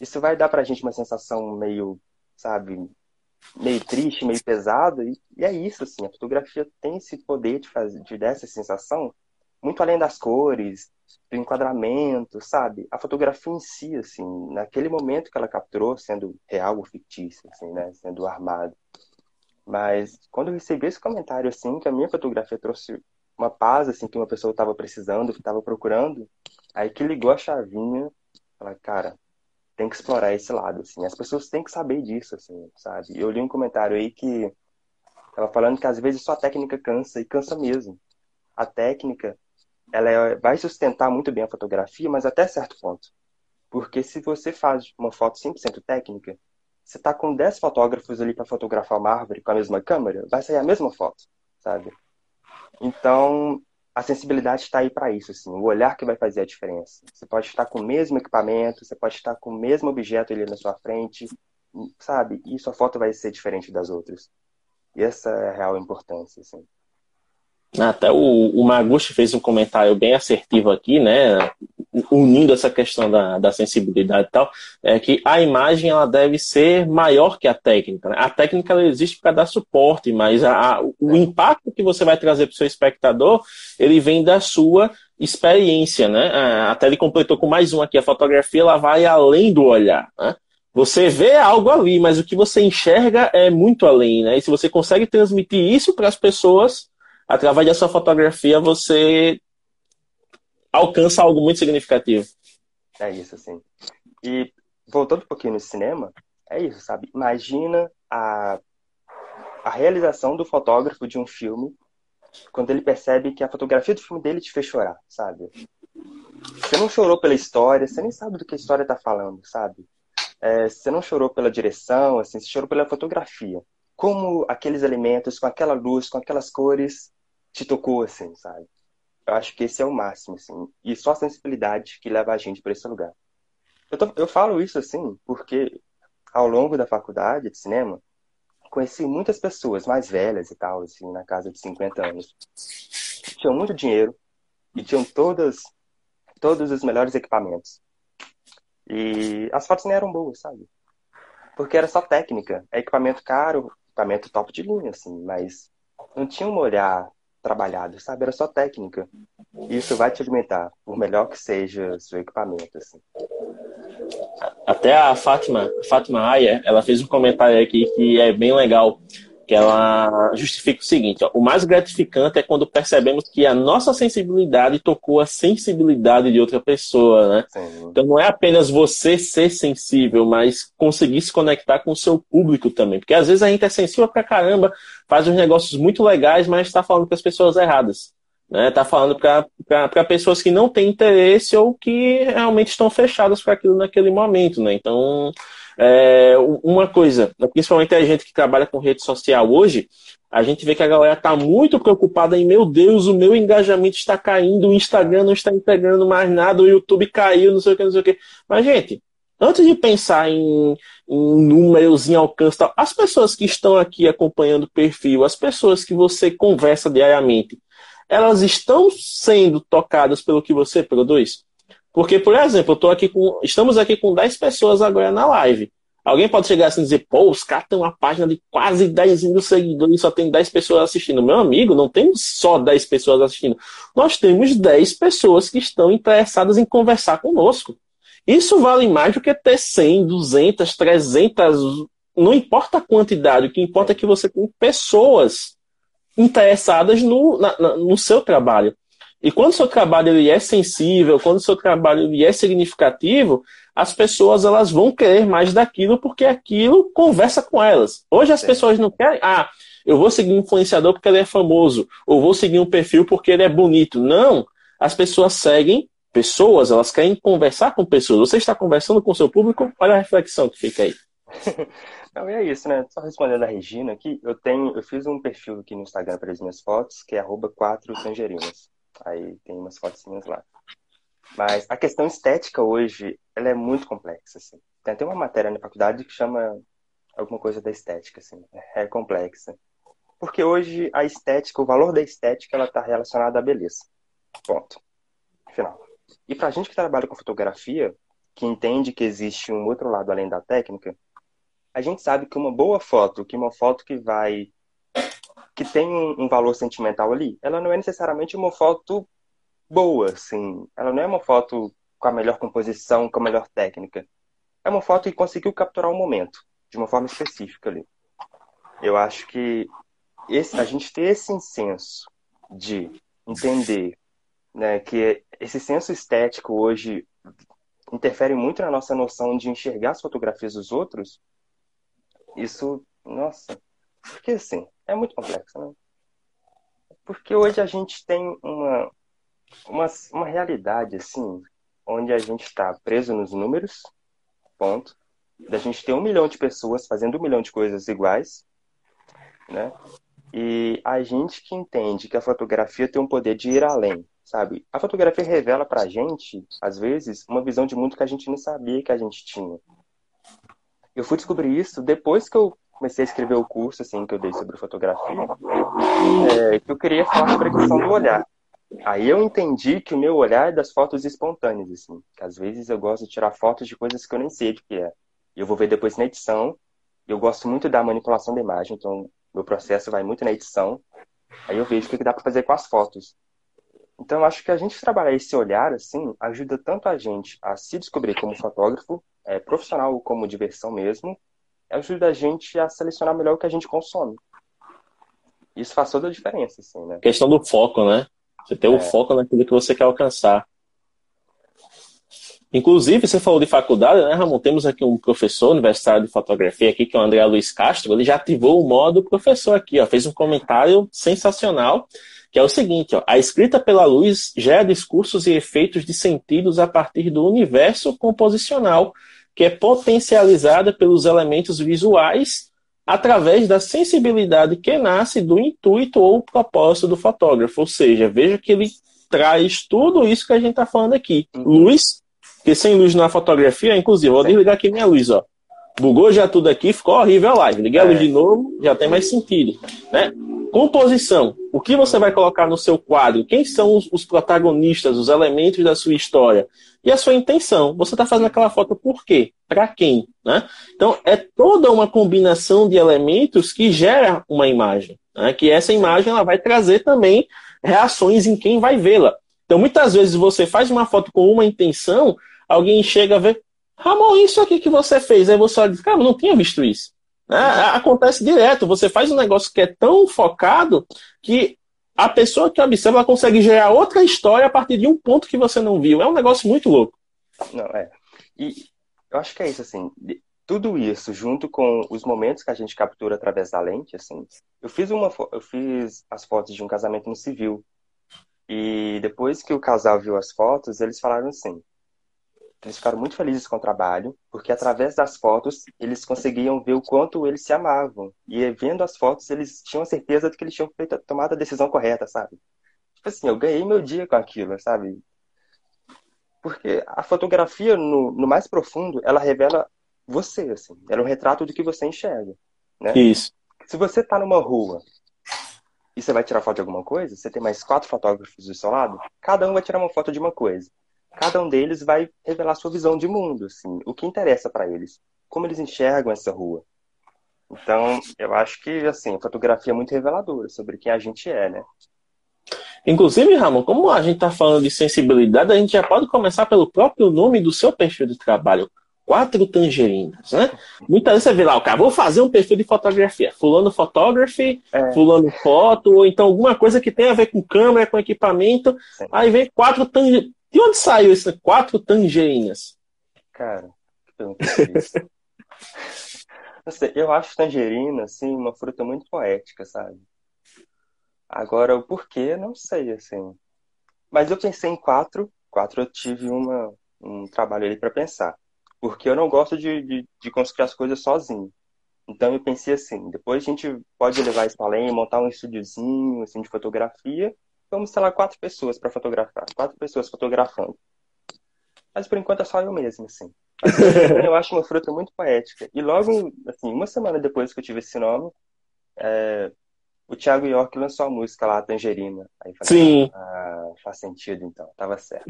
isso vai dar pra gente uma sensação meio, sabe, meio triste, meio pesada, e, e é isso, assim, a fotografia tem esse poder de fazer, de dar essa sensação, muito além das cores, do enquadramento, sabe? A fotografia em si, assim, naquele momento que ela capturou, sendo real ou fictícia, assim, né, sendo armado. Mas quando eu recebi esse comentário, assim, que a minha fotografia trouxe uma paz assim que uma pessoa estava precisando, estava procurando, aí que ligou a chavinha, ela, cara, tem que explorar esse lado, assim. As pessoas têm que saber disso, assim, sabe? Eu li um comentário aí que tava falando que às vezes só a técnica cansa e cansa mesmo. A técnica, ela é, vai sustentar muito bem a fotografia, mas até certo ponto. Porque se você faz uma foto 100% técnica, você tá com 10 fotógrafos ali para fotografar uma árvore com a mesma câmera, vai sair a mesma foto, sabe? Então, a sensibilidade está aí para isso, assim, o olhar que vai fazer a diferença. Você pode estar com o mesmo equipamento, você pode estar com o mesmo objeto ali na sua frente, sabe? E sua foto vai ser diferente das outras. E essa é a real importância, assim. Até o, o Maguchi fez um comentário bem assertivo aqui, né? Unindo essa questão da, da sensibilidade e tal, é que a imagem ela deve ser maior que a técnica. Né? A técnica ela existe para dar suporte, mas a, a, o impacto que você vai trazer para o seu espectador, ele vem da sua experiência, né? Até ele completou com mais um aqui. A fotografia ela vai além do olhar, né? Você vê algo ali, mas o que você enxerga é muito além, né? E se você consegue transmitir isso para as pessoas, através da sua fotografia você alcança algo muito significativo. É isso, assim. E voltando um pouquinho no cinema, é isso, sabe? Imagina a, a realização do fotógrafo de um filme quando ele percebe que a fotografia do filme dele te fez chorar, sabe? Você não chorou pela história, você nem sabe do que a história tá falando, sabe? É, você não chorou pela direção, assim, você chorou pela fotografia. Como aqueles elementos, com aquela luz, com aquelas cores, te tocou, assim, sabe? Eu acho que esse é o máximo, assim. E só a sensibilidade que leva a gente para esse lugar. Eu, tô, eu falo isso, assim, porque ao longo da faculdade de cinema, conheci muitas pessoas mais velhas e tal, assim, na casa de 50 anos. Tinham muito dinheiro e tinham todas todos os melhores equipamentos. E as fotos nem eram boas, sabe? Porque era só técnica. É equipamento caro, equipamento top de linha, assim, mas não tinha um olhar trabalhado, sabe? Era só técnica. Isso vai te alimentar, por melhor que seja seu equipamento, assim. Até a Fátima, Fátima Aya, ela fez um comentário aqui que é bem legal que ela justifica o seguinte: ó, o mais gratificante é quando percebemos que a nossa sensibilidade tocou a sensibilidade de outra pessoa, né? Sim. Então não é apenas você ser sensível, mas conseguir se conectar com o seu público também, porque às vezes a gente é sensível pra caramba, faz uns negócios muito legais, mas está falando com as pessoas erradas. Né, tá falando para pessoas que não têm interesse ou que realmente estão fechadas para aquilo naquele momento, né? Então, é, uma coisa, principalmente a gente que trabalha com rede social hoje, a gente vê que a galera está muito preocupada em, meu Deus, o meu engajamento está caindo, o Instagram não está entregando mais nada, o YouTube caiu, não sei o que, não sei o que. Mas, gente, antes de pensar em, em números, em alcance, tal, as pessoas que estão aqui acompanhando o perfil, as pessoas que você conversa diariamente, elas estão sendo tocadas pelo que você produz? Porque, por exemplo, eu aqui com. Estamos aqui com 10 pessoas agora na live. Alguém pode chegar assim e dizer, pô, os caras têm uma página de quase 10 mil seguidores e só tem 10 pessoas assistindo. Meu amigo, não temos só 10 pessoas assistindo. Nós temos 10 pessoas que estão interessadas em conversar conosco. Isso vale mais do que ter 100, 200, 300, não importa a quantidade, o que importa é que você tem pessoas interessadas no, na, no seu trabalho. E quando o seu trabalho ele é sensível, quando o seu trabalho ele é significativo, as pessoas elas vão querer mais daquilo porque aquilo conversa com elas. Hoje as Sim. pessoas não querem, ah, eu vou seguir um influenciador porque ele é famoso, ou vou seguir um perfil porque ele é bonito. Não, as pessoas seguem pessoas, elas querem conversar com pessoas. Você está conversando com o seu público, olha a reflexão que fica aí. Não, é isso, né? Só respondendo a Regina aqui, eu tenho, eu fiz um perfil aqui no Instagram para as minhas fotos, que é arroba 4 tangerinas. Aí tem umas fotinhas lá. Mas a questão estética hoje, ela é muito complexa, assim. Tem até uma matéria na faculdade que chama alguma coisa da estética, assim. É complexa. Porque hoje a estética, o valor da estética, ela está relacionada à beleza. Ponto. Final. E pra gente que trabalha com fotografia, que entende que existe um outro lado além da técnica, a gente sabe que uma boa foto, que uma foto que vai que tem um, um, valor sentimental ali, ela não é necessariamente uma foto boa, assim. Ela não é uma foto com a melhor composição, com a melhor técnica. É uma foto que conseguiu capturar o um momento, de uma forma específica ali. Eu acho que esse, a gente ter esse senso de entender né, que esse senso estético hoje interfere muito na nossa noção de enxergar as fotografias dos outros, isso, nossa, porque assim, é muito complexo, né? Porque hoje a gente tem uma, uma, uma realidade, assim, onde a gente está preso nos números, ponto. Da gente ter um milhão de pessoas fazendo um milhão de coisas iguais, né? E a gente que entende que a fotografia tem um poder de ir além, sabe? A fotografia revela pra gente, às vezes, uma visão de mundo que a gente não sabia que a gente tinha. Eu fui descobrir isso depois que eu comecei a escrever o curso assim que eu dei sobre fotografia, é, que eu queria falar sobre a questão do olhar. Aí eu entendi que o meu olhar é das fotos espontâneas, assim. Que às vezes eu gosto de tirar fotos de coisas que eu nem sei o que é. Eu vou ver depois na edição. Eu gosto muito da manipulação da imagem, então meu processo vai muito na edição. Aí eu vejo o que dá para fazer com as fotos. Então eu acho que a gente trabalhar esse olhar assim ajuda tanto a gente a se descobrir como fotógrafo, é, profissional como diversão mesmo, ajuda a gente a selecionar melhor o que a gente consome. Isso faz toda a diferença, assim, né? Questão do foco, né? Você ter é. o foco naquilo que você quer alcançar. Inclusive, você falou de faculdade, né, Ramon? Temos aqui um professor universitário de fotografia aqui, que é o André Luiz Castro. Ele já ativou o modo professor aqui, ó. Fez um comentário sensacional, que é o seguinte, ó. A escrita pela luz gera discursos e efeitos de sentidos a partir do universo composicional que é potencializada pelos elementos visuais através da sensibilidade que nasce do intuito ou propósito do fotógrafo. Ou seja, veja que ele traz tudo isso que a gente está falando aqui. Uhum. Luz, que sem luz na fotografia, inclusive, vou desligar aqui minha luz, ó. Bugou já tudo aqui, ficou horrível a live. Liguei a luz é. de novo, já tem mais sentido. Né? Composição. o que você vai colocar no seu quadro, quem são os, os protagonistas, os elementos da sua história e a sua intenção. Você está fazendo aquela foto por quê? Para quem? Né? Então, é toda uma combinação de elementos que gera uma imagem. Né? Que essa imagem ela vai trazer também reações em quem vai vê-la. Então, muitas vezes você faz uma foto com uma intenção, alguém chega a ver, Ramon, isso aqui que você fez. Aí você olha e diz, cara, eu não tinha visto isso. É, acontece direto. Você faz um negócio que é tão focado que a pessoa que observa ela consegue gerar outra história a partir de um ponto que você não viu. É um negócio muito louco. Não, é. E eu acho que é isso, assim. Tudo isso, junto com os momentos que a gente captura através da lente, assim. Eu fiz uma, eu fiz as fotos de um casamento no civil. E depois que o casal viu as fotos, eles falaram assim: eles ficaram muito felizes com o trabalho, porque através das fotos eles conseguiam ver o quanto eles se amavam. E vendo as fotos, eles tinham certeza de que eles tinham feito, tomado a decisão correta, sabe? Tipo assim, eu ganhei meu dia com aquilo, sabe? Porque a fotografia, no, no mais profundo, ela revela você, assim. Ela é um retrato do que você enxerga, né? Isso. Se você tá numa rua e você vai tirar foto de alguma coisa, você tem mais quatro fotógrafos do seu lado, cada um vai tirar uma foto de uma coisa cada um deles vai revelar sua visão de mundo, assim, o que interessa para eles, como eles enxergam essa rua. Então, eu acho que assim, a fotografia é muito reveladora sobre quem a gente é, né? Inclusive, Ramon, como a gente está falando de sensibilidade, a gente já pode começar pelo próprio nome do seu perfil de trabalho. Quatro tangerinas, né? Muitas vezes você vê lá, o cara, vou fazer um perfil de fotografia. Fulano photography, é. fulano foto, ou então alguma coisa que tem a ver com câmera, com equipamento. Sim. Aí vem quatro de onde saiu esse quatro tangerinas? Cara, que pergunta difícil. sei, eu acho tangerina, assim, uma fruta muito poética, sabe? Agora, o porquê, não sei, assim. Mas eu pensei em quatro. Quatro eu tive uma, um trabalho ali para pensar. Porque eu não gosto de, de, de, construir as coisas sozinho. Então eu pensei assim, depois a gente pode levar isso além, montar um estúdiozinho assim, de fotografia vamos, lá, quatro pessoas para fotografar. Quatro pessoas fotografando. Mas por enquanto é só eu mesmo, assim. eu acho uma fruta muito poética. E logo, assim, uma semana depois que eu tive esse nome, é, o Thiago York lançou a música lá, a Tangerina. Aí falei, Sim. Ah, faz sentido então, tava certo.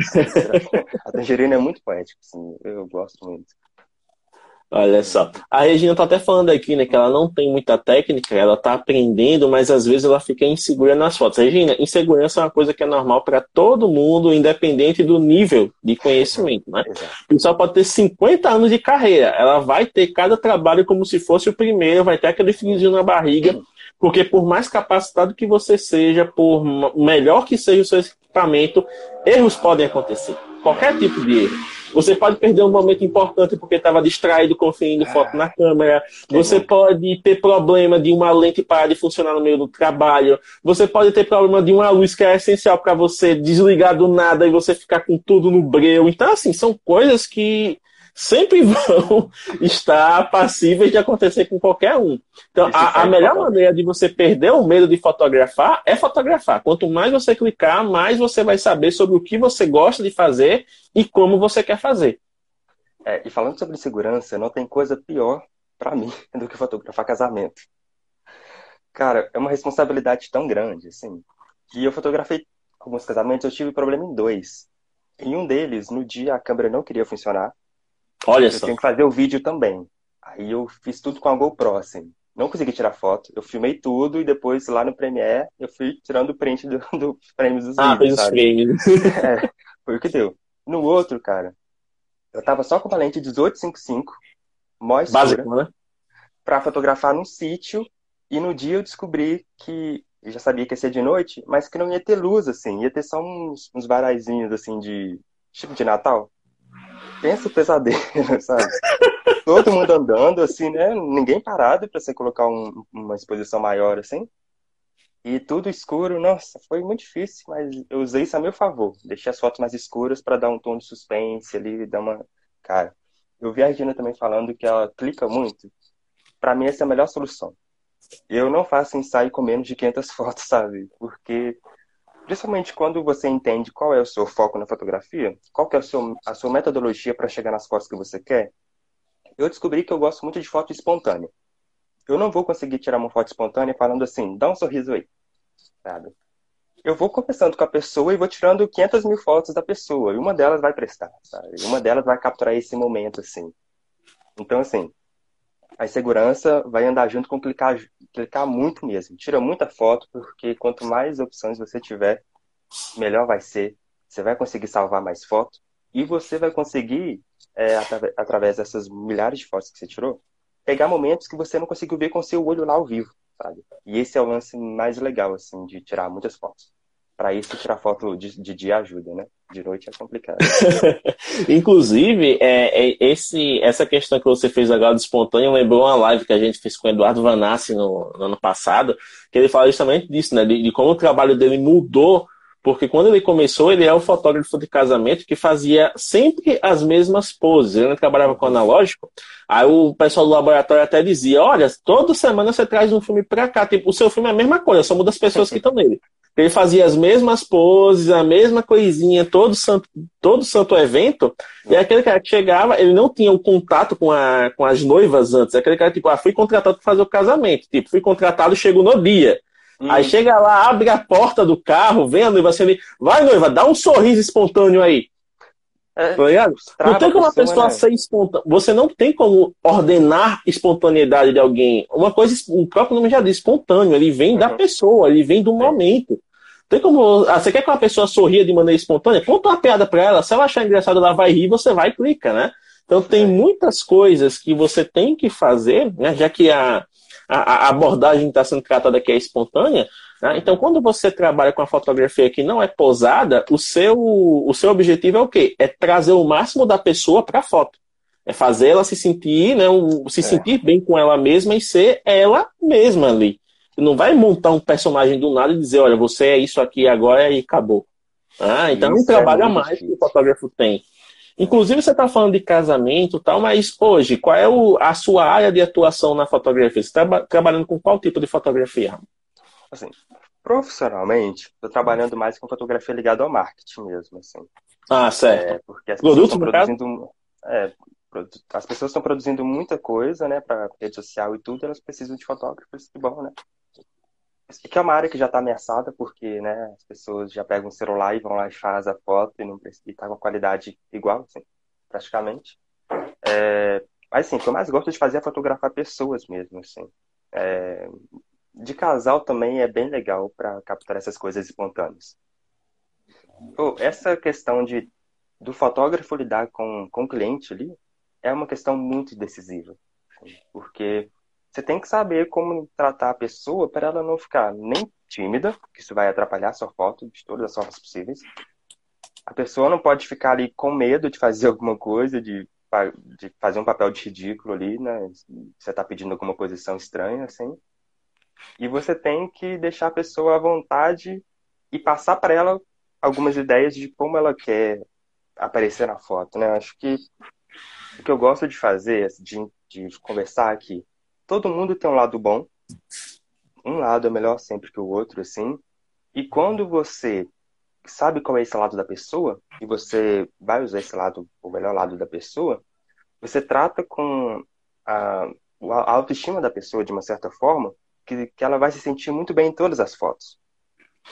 A Tangerina é muito poética, assim, eu gosto muito. Olha só. A Regina tá até falando aqui, né, que ela não tem muita técnica, ela tá aprendendo, mas às vezes ela fica insegura nas fotos. Regina, insegurança é uma coisa que é normal para todo mundo, independente do nível de conhecimento, né? O pessoal pode ter 50 anos de carreira, ela vai ter cada trabalho como se fosse o primeiro, vai ter aquele friozinho na barriga, porque por mais capacitado que você seja, por melhor que seja o seu equipamento, erros podem acontecer. Qualquer tipo de erro. Você pode perder um momento importante porque estava distraído conferindo foto na câmera. Você pode ter problema de uma lente parar de funcionar no meio do trabalho. Você pode ter problema de uma luz que é essencial para você desligar do nada e você ficar com tudo no breu. Então, assim, são coisas que sempre vão estar passíveis de acontecer com qualquer um. Então, a, a, melhor maneira de você perder o medo de fotografar é fotografar. Quanto mais você clicar, mais você vai saber sobre o que você gosta de fazer e como você quer fazer. É, e falando sobre segurança, não tem coisa pior para mim do que fotografar casamento. Cara, é uma responsabilidade tão grande, assim. E eu fotografei alguns casamentos, eu tive problema em dois. Em um deles, no dia a câmera não queria funcionar Olha eu só. Eu tenho que fazer o vídeo também. Aí eu fiz tudo com a GoPro, assim. Não consegui tirar foto. Eu filmei tudo e depois lá no Premiere eu fui tirando o print do, do frames dos ah, vídeos, sabe? frames. é, foi o que deu. No outro, cara, eu tava só com uma lente 1855, mó escura, Básico, né? pra fotografar num sítio. E no dia eu descobri que eu já sabia que ia ser de noite, mas que não ia ter luz, assim. Ia ter só uns, uns varaizinhos, assim, de... Tipo de Natal pensa o pesadelo, sabe? Todo mundo andando, assim, né? Ninguém parado para você colocar um, uma exposição maior, assim. E tudo escuro, nossa, foi muito difícil, mas eu usei isso a meu favor. Deixei as fotos mais escuras para dar um tom de suspense ali, dar uma. Cara, eu vi a Regina também falando que ela clica muito. Para mim, essa é a melhor solução. Eu não faço ensaio com menos de 500 fotos, sabe? Porque Principalmente quando você entende qual é o seu foco na fotografia, qual é a sua, a sua metodologia para chegar nas fotos que você quer, eu descobri que eu gosto muito de foto espontânea. Eu não vou conseguir tirar uma foto espontânea falando assim, dá um sorriso aí. sabe? Eu vou conversando com a pessoa e vou tirando 500 mil fotos da pessoa, e uma delas vai prestar, sabe? Uma delas vai capturar esse momento, assim. Então, assim, a segurança vai andar junto com clicar, clicar muito mesmo. Tira muita foto, porque quanto mais opções você tiver, melhor vai ser. Você vai conseguir salvar mais fotos e você vai conseguir, é, através dessas milhares de fotos que você tirou, pegar momentos que você não conseguiu ver com seu olho lá ao vivo, sabe? E esse é o lance mais legal, assim, de tirar muitas fotos. Para isso, tirar foto de, de dia ajuda, né? De noite é complicado. Inclusive, é, é, esse, essa questão que você fez agora do espontâneo lembrou uma live que a gente fez com o Eduardo Vanassi no, no ano passado, que ele fala justamente disso, né? De, de como o trabalho dele mudou porque quando ele começou, ele é o fotógrafo de casamento que fazia sempre as mesmas poses. Ele trabalhava com analógico. Aí o pessoal do laboratório até dizia: Olha, toda semana você traz um filme pra cá. Tipo, o seu filme é a mesma coisa, só muda as pessoas que estão nele. Ele fazia as mesmas poses, a mesma coisinha, todo santo, todo santo evento. E aquele cara que chegava, ele não tinha o um contato com, a, com as noivas antes. Aquele cara, tipo, ah, fui contratado para fazer o casamento. Tipo, fui contratado, chego no dia. Hum. Aí chega lá, abre a porta do carro, vem a noiva assim, ele, vai noiva, dá um sorriso espontâneo aí. É, tá? Não tem como a pessoa né? ser espontânea. Você não tem como ordenar espontaneidade de alguém. Uma coisa, o próprio nome já diz, espontâneo. Ele vem uhum. da pessoa, ele vem do momento. Tem como. Ah, você quer que uma pessoa sorria de maneira espontânea? Conta uma piada pra ela. Se ela achar engraçado, ela vai rir, você vai e clica, né? Então tem é. muitas coisas que você tem que fazer, né? Já que a, a, a abordagem está sendo tratada aqui é espontânea. Né? Então, quando você trabalha com a fotografia que não é posada, o seu, o seu objetivo é o quê? É trazer o máximo da pessoa para a foto. É fazer ela se sentir, né, um, se é. sentir bem com ela mesma e ser ela mesma ali. Não vai montar um personagem do nada e dizer, olha, você é isso aqui agora e acabou. Ah, então é um trabalho é a mais difícil. que o fotógrafo tem. Inclusive, você está falando de casamento tal, mas hoje, qual é o, a sua área de atuação na fotografia? Você está trabalhando com qual tipo de fotografia? Assim, profissionalmente, estou trabalhando mais com fotografia ligada ao marketing mesmo, assim. Ah, certo. É, porque as pessoas estão produzindo... É, as pessoas estão produzindo muita coisa, né, para rede social e tudo, elas precisam de fotógrafos, que bom, né? que é uma área que já está ameaçada, porque né, as pessoas já pegam o celular e vão lá e fazem a foto e, não, e tá com a qualidade igual, assim, praticamente. É, mas, assim, o que eu mais gosto de fazer é fotografar pessoas mesmo, assim. É, de casal também é bem legal para capturar essas coisas espontâneas. Oh, essa questão de do fotógrafo lidar com, com o cliente ali é uma questão muito decisiva. Assim, porque você tem que saber como tratar a pessoa para ela não ficar nem tímida, que isso vai atrapalhar a sua foto de todas as formas possíveis. A pessoa não pode ficar ali com medo de fazer alguma coisa, de, de fazer um papel de ridículo ali, né? Você está pedindo alguma posição estranha, assim. E você tem que deixar a pessoa à vontade e passar para ela algumas ideias de como ela quer aparecer na foto, né? Acho que o que eu gosto de fazer, de, de conversar aqui, todo mundo tem um lado bom. Um lado é melhor sempre que o outro, assim. E quando você sabe qual é esse lado da pessoa, e você vai usar esse lado, o melhor lado da pessoa, você trata com a, a autoestima da pessoa de uma certa forma, que, que ela vai se sentir muito bem em todas as fotos.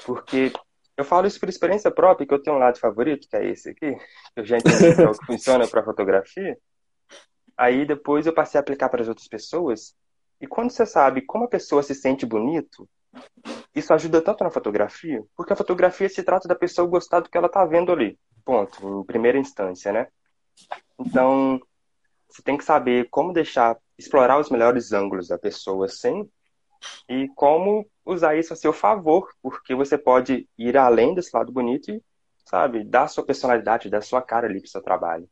Porque eu falo isso por experiência própria, que eu tenho um lado favorito, que é esse aqui, eu já entendi que é o que funciona para fotografia. Aí depois eu passei a aplicar para as outras pessoas e quando você sabe como a pessoa se sente bonito, isso ajuda tanto na fotografia, porque a fotografia se trata da pessoa gostar do que ela está vendo ali. Ponto, em primeira instância, né? Então, você tem que saber como deixar, explorar os melhores ângulos da pessoa sem e como usar isso a seu favor, porque você pode ir além desse lado bonito e, sabe, dar sua personalidade, dar sua cara ali pro seu trabalho.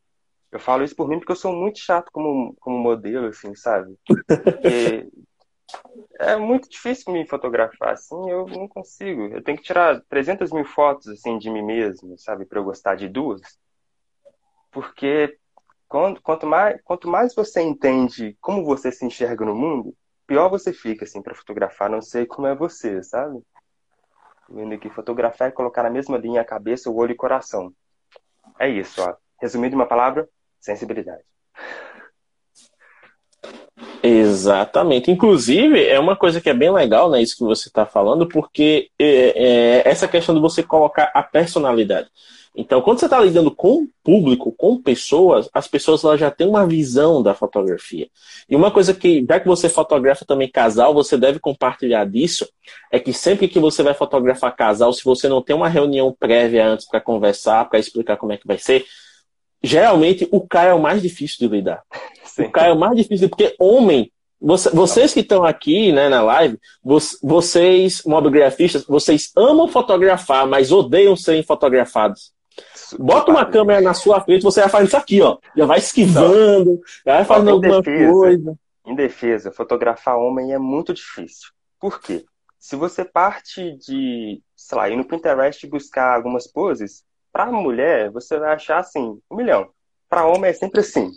Eu falo isso por mim porque eu sou muito chato como, como modelo, assim, sabe? Porque é muito difícil me fotografar, assim, eu não consigo. Eu tenho que tirar 300 mil fotos, assim, de mim mesmo, sabe? Para eu gostar de duas. Porque quanto, quanto, mais, quanto mais você entende como você se enxerga no mundo, pior você fica, assim, para fotografar, não sei como é você, sabe? Vendo que fotografar é colocar na mesma linha a cabeça, o olho e o coração. É isso, ó. Resumindo uma palavra, sensibilidade. Exatamente. Inclusive, é uma coisa que é bem legal, né, isso que você está falando, porque é, é, essa questão de você colocar a personalidade. Então, quando você está lidando com público, com pessoas, as pessoas elas já têm uma visão da fotografia. E uma coisa que, já que você fotografa também casal, você deve compartilhar disso, é que sempre que você vai fotografar casal, se você não tem uma reunião prévia antes para conversar, para explicar como é que vai ser, geralmente o cara é o mais difícil de lidar. Sim. O cara é o mais difícil, porque homem vocês que estão aqui né, na live, vocês, mobigrafistas, vocês amam fotografar, mas odeiam serem fotografados. Bota uma câmera na sua frente, você vai fazendo isso aqui, ó. Já vai esquivando, já vai fazendo alguma defesa, coisa. Em defesa, fotografar homem é muito difícil. Por quê? Se você parte de, sei lá, ir no Pinterest buscar algumas poses, para mulher, você vai achar assim, um milhão. Para homem é sempre assim.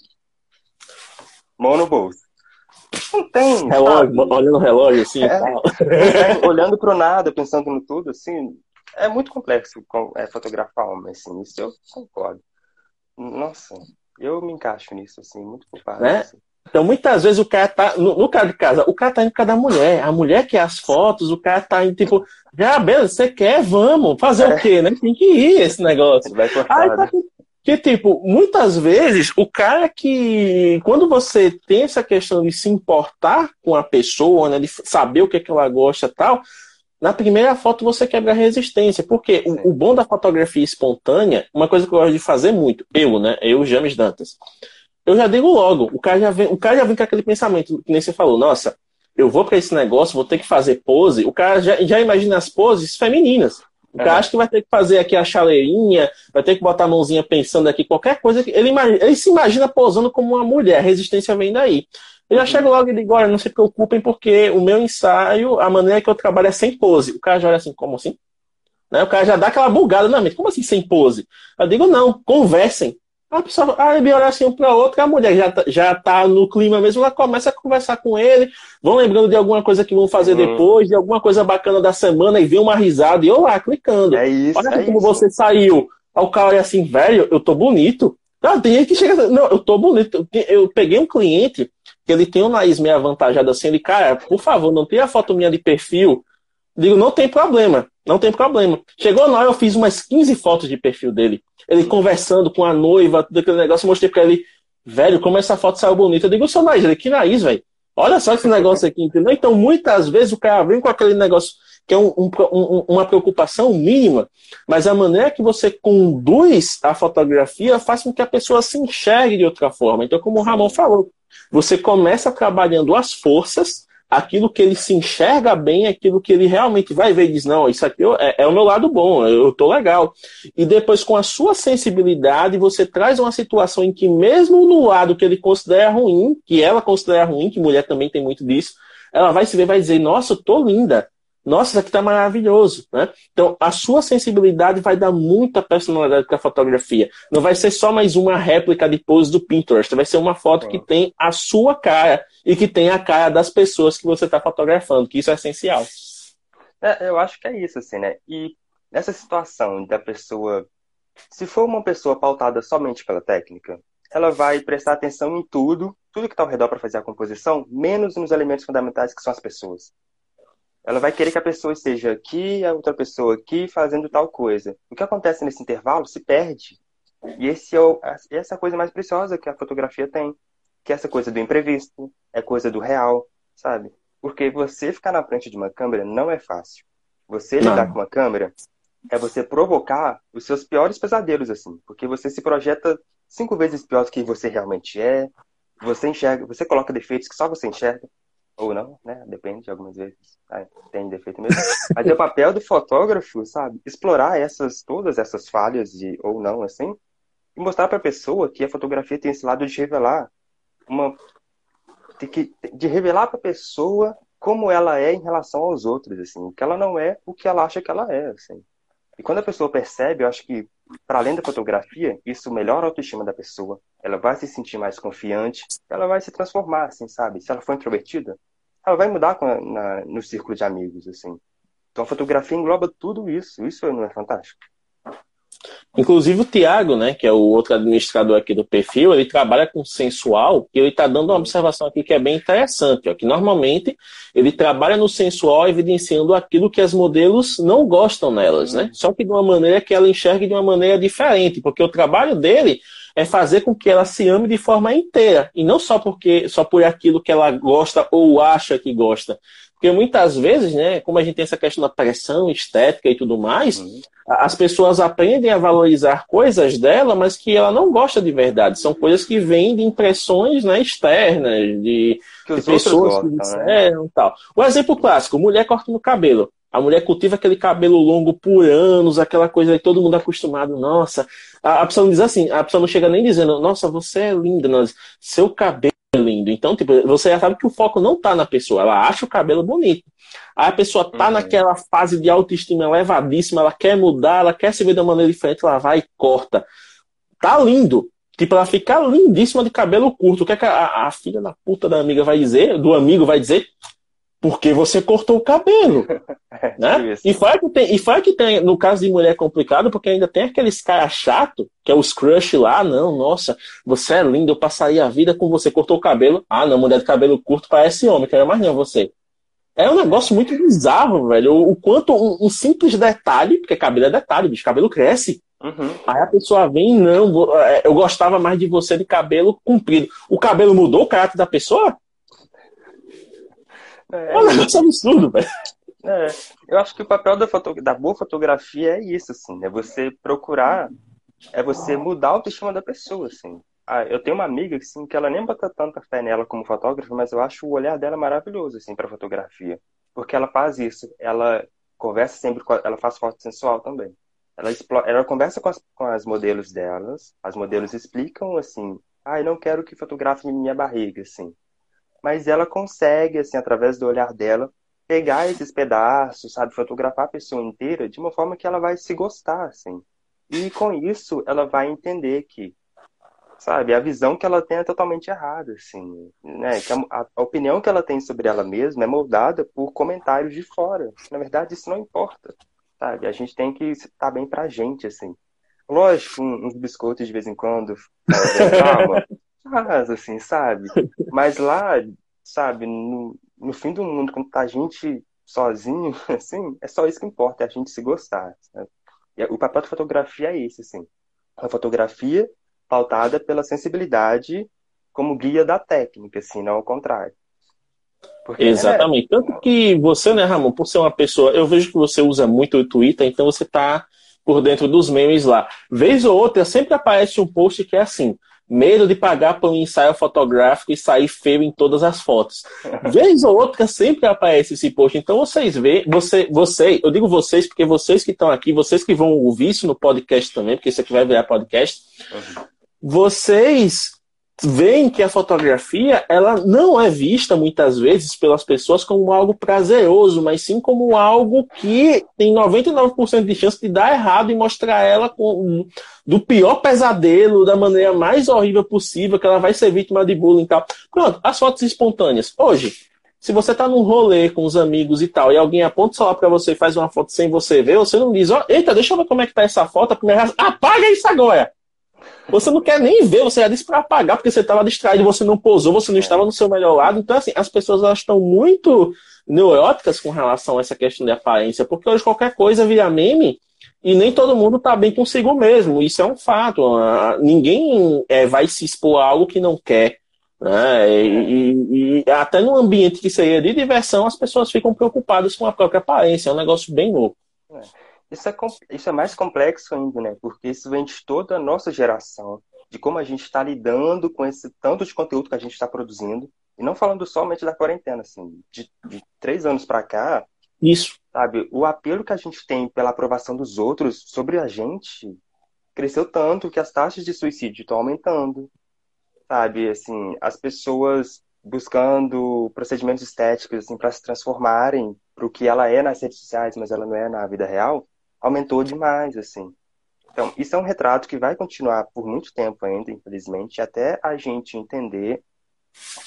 Mão no bolso. Não tem. Relógio, sabe? olhando o relógio assim é, olhando pro nada, pensando no tudo, assim, é muito complexo é, fotografar homem, assim, isso eu concordo. Nossa, eu me encaixo nisso, assim, muito culpado. Né? Assim. Então, muitas vezes o cara tá. No, no caso de casa, o cara tá indo por causa da mulher. A mulher quer as fotos, o cara tá indo, tipo, já, beleza, você quer, vamos. Fazer é. o quê, né? Tem que ir esse negócio. Vai cortar. Aí, tá, que, tipo, muitas vezes o cara que. Quando você tem essa questão de se importar com a pessoa, né? De saber o que, é que ela gosta tal, na primeira foto você quebra a resistência. Porque o, o, bom da fotografia espontânea, uma coisa que eu gosto de fazer muito, eu, né? Eu, James Dantas. Eu já digo logo, o cara já vem, o cara já vem com aquele pensamento, que nem você falou, nossa, eu vou para esse negócio, vou ter que fazer pose. O cara já, já imagina as poses femininas. O cara acha que vai ter que fazer aqui a chaleirinha, vai ter que botar a mãozinha pensando aqui, qualquer coisa. Ele, imagina, ele se imagina posando como uma mulher, a resistência vem daí. Eu já chego logo e digo, olha, não se preocupem, porque o meu ensaio, a maneira que eu trabalho é sem pose. O cara já olha assim, como assim? Né? O cara já dá aquela bugada na mente, como assim sem pose? Eu digo, não, conversem. A pessoa aí olha assim um para outro, a mulher já tá, já tá no clima mesmo, ela começa a conversar com ele, vão lembrando de alguma coisa que vão fazer uhum. depois, de alguma coisa bacana da semana, e vê uma risada, e eu lá, clicando. É isso, olha é como isso. você saiu. Aí o cara olha assim, velho, eu tô bonito. Não, tem gente que chega não, eu tô bonito. Eu peguei um cliente que ele tem um nariz meio avantajado assim, ele, cara, por favor, não tenha foto minha de perfil. Digo, não tem problema, não tem problema. Chegou na eu fiz umas 15 fotos de perfil dele. Ele conversando com a noiva, tudo aquele negócio, mostrei pra ele, velho, como essa foto saiu bonita. Eu digo, seu nariz, ele, que nariz, velho. Olha só esse negócio aqui, entendeu? Então, muitas vezes o cara vem com aquele negócio que é um, um, um, uma preocupação mínima, mas a maneira que você conduz a fotografia faz com que a pessoa se enxergue de outra forma. Então, como o Ramon falou, você começa trabalhando as forças, aquilo que ele se enxerga bem, aquilo que ele realmente vai ver e diz, não, isso aqui é, é o meu lado bom, eu tô legal. E depois, com a sua sensibilidade, você traz uma situação em que, mesmo no lado que ele considera ruim, que ela considera ruim, que mulher também tem muito disso, ela vai se ver vai dizer, nossa, eu tô linda. Nossa, isso aqui tá maravilhoso, né? Então, a sua sensibilidade vai dar muita personalidade para a fotografia. Não vai ser só mais uma réplica de pose do Pinterest, vai ser uma foto que tem a sua cara e que tem a cara das pessoas que você está fotografando, que isso é essencial. É, eu acho que é isso, assim, né? E nessa situação da pessoa, se for uma pessoa pautada somente pela técnica, ela vai prestar atenção em tudo, tudo que está ao redor para fazer a composição, menos nos elementos fundamentais que são as pessoas ela vai querer que a pessoa esteja aqui a outra pessoa aqui fazendo tal coisa. O que acontece nesse intervalo se perde. E esse é o, essa é a coisa mais preciosa que a fotografia tem. Que é essa coisa do imprevisto, é coisa do real, sabe? Porque você ficar na frente de uma câmera não é fácil. Você lidar com uma câmera é você provocar os seus piores pesadelos, assim. Porque você se projeta cinco vezes pior do que você realmente é. Você enxerga, você coloca defeitos que só você enxerga. Ou não, né? Depende, algumas vezes ah, tem defeito mesmo. Mas é o papel do fotógrafo, sabe? Explorar essas, todas essas falhas, de, ou não, assim, e mostrar para a pessoa que a fotografia tem esse lado de revelar uma. Que, de revelar para a pessoa como ela é em relação aos outros, assim, que ela não é o que ela acha que ela é, assim. E quando a pessoa percebe, eu acho que, para além da fotografia, isso melhora a autoestima da pessoa. Ela vai se sentir mais confiante, ela vai se transformar, assim, sabe? Se ela for introvertida, ela vai mudar a, na, no círculo de amigos, assim. Então a fotografia engloba tudo isso. Isso não é fantástico? Inclusive o Tiago, né, que é o outro administrador aqui do perfil, ele trabalha com sensual e ele está dando uma observação aqui que é bem interessante, ó, que normalmente ele trabalha no sensual evidenciando aquilo que as modelos não gostam nelas, né? Só que de uma maneira que ela enxergue de uma maneira diferente, porque o trabalho dele é fazer com que ela se ame de forma inteira e não só porque só por aquilo que ela gosta ou acha que gosta. Porque muitas vezes, né, como a gente tem essa questão da pressão estética e tudo mais, uhum. as pessoas aprendem a valorizar coisas dela, mas que ela não gosta de verdade. São coisas que vêm de impressões né, externas, de, de pessoas gostam, que né? disseram né? tal. O exemplo clássico, mulher cortando o cabelo. A mulher cultiva aquele cabelo longo por anos, aquela coisa aí, todo mundo acostumado. Nossa, a, a pessoa não diz assim, a pessoa não chega nem dizendo, nossa, você é linda, nós, seu cabelo é lindo. Então, tipo, você já sabe que o foco não tá na pessoa, ela acha o cabelo bonito. Aí a pessoa tá uhum. naquela fase de autoestima elevadíssima, ela quer mudar, ela quer se ver de uma maneira diferente, ela vai e corta. Tá lindo. Tipo, ela fica lindíssima de cabelo curto. O que, é que a, a filha da puta da amiga vai dizer, do amigo vai dizer? Porque você cortou o cabelo. é, né? E foi, que tem, e foi que tem, no caso de mulher complicado, porque ainda tem aqueles caras chato, que é os crush lá, não, nossa, você é lindo, eu passaria a vida com você, cortou o cabelo. Ah, não, mulher de cabelo curto parece homem, quero mais não você. É um negócio muito bizarro, velho. O, o quanto um, um, simples detalhe, porque cabelo é detalhe, bicho, cabelo cresce. Uhum. Aí a pessoa vem, não, é, eu gostava mais de você de cabelo comprido. O cabelo mudou o caráter da pessoa? É, é um negócio absurdo, velho. É, eu acho que o papel da, foto, da boa fotografia é isso, assim, é você procurar, é você mudar a autoestima da pessoa, assim. Ah, eu tenho uma amiga assim, que ela nem bota tanta fé nela como fotógrafa, mas eu acho o olhar dela maravilhoso assim para fotografia, porque ela faz isso, ela conversa sempre com, ela faz foto sensual também. Ela, explora, ela conversa com as, com as modelos delas, as modelos explicam assim, ah, eu não quero que fotografe minha barriga, assim mas ela consegue, assim, através do olhar dela, pegar esses pedaços, sabe, fotografar a pessoa inteira de uma forma que ela vai se gostar, assim. E com isso ela vai entender que, sabe, a visão que ela tem é totalmente errada, assim, né? Que a, a opinião que ela tem sobre ela mesma é moldada por comentários de fora. Na verdade, isso não importa, sabe? A gente tem que estar bem pra gente, assim. Lógico, uns biscoitos de vez em quando, calma, faz, assim, sabe? Mas lá, sabe, no, no fim do mundo, quando tá a gente sozinho, assim, é só isso que importa, é a gente se gostar. Sabe? E o papel da fotografia é esse, assim. A fotografia pautada pela sensibilidade como guia da técnica, assim, não ao contrário. Porque, Exatamente. É... Tanto que você, né, Ramon, por ser uma pessoa, eu vejo que você usa muito o Twitter, então você tá por dentro dos memes lá. Vez ou outra, sempre aparece um post que é assim: medo de pagar por um ensaio fotográfico e sair feio em todas as fotos. Vez ou outra sempre aparece esse post. Então vocês vê, você, você, eu digo vocês porque vocês que estão aqui, vocês que vão ouvir isso no podcast também, porque isso aqui vai virar podcast. Uhum. Vocês veem que a fotografia ela não é vista muitas vezes pelas pessoas como algo prazeroso, mas sim como algo que tem 99% de chance de dar errado e mostrar ela com, do pior pesadelo, da maneira mais horrível possível, que ela vai ser vítima de bullying e tal. Pronto, as fotos espontâneas. Hoje, se você tá num rolê com os amigos e tal, e alguém aponta o celular pra você e faz uma foto sem você ver, você não diz, ó, oh, eita, deixa eu ver como é que tá essa foto, a primeira apaga isso agora! Você não quer nem ver, você já disse para apagar porque você estava distraído, você não posou, você não estava no seu melhor lado. Então, assim, as pessoas elas estão muito neuróticas com relação a essa questão de aparência, porque hoje qualquer coisa vira meme e nem todo mundo está bem consigo mesmo. Isso é um fato. Ninguém é, vai se expor a algo que não quer. Né? E, e, até no ambiente que seria de diversão, as pessoas ficam preocupadas com a própria aparência. É um negócio bem louco. É. Isso é, isso é mais complexo ainda, né? Porque isso vem de toda a nossa geração, de como a gente está lidando com esse tanto de conteúdo que a gente está produzindo. E não falando somente da quarentena, assim, de, de três anos para cá. Isso. Sabe, o apelo que a gente tem pela aprovação dos outros sobre a gente cresceu tanto que as taxas de suicídio estão aumentando. Sabe, assim, as pessoas buscando procedimentos estéticos assim, para se transformarem para o que ela é nas redes sociais, mas ela não é na vida real, aumentou demais, assim. Então, isso é um retrato que vai continuar por muito tempo ainda, infelizmente, até a gente entender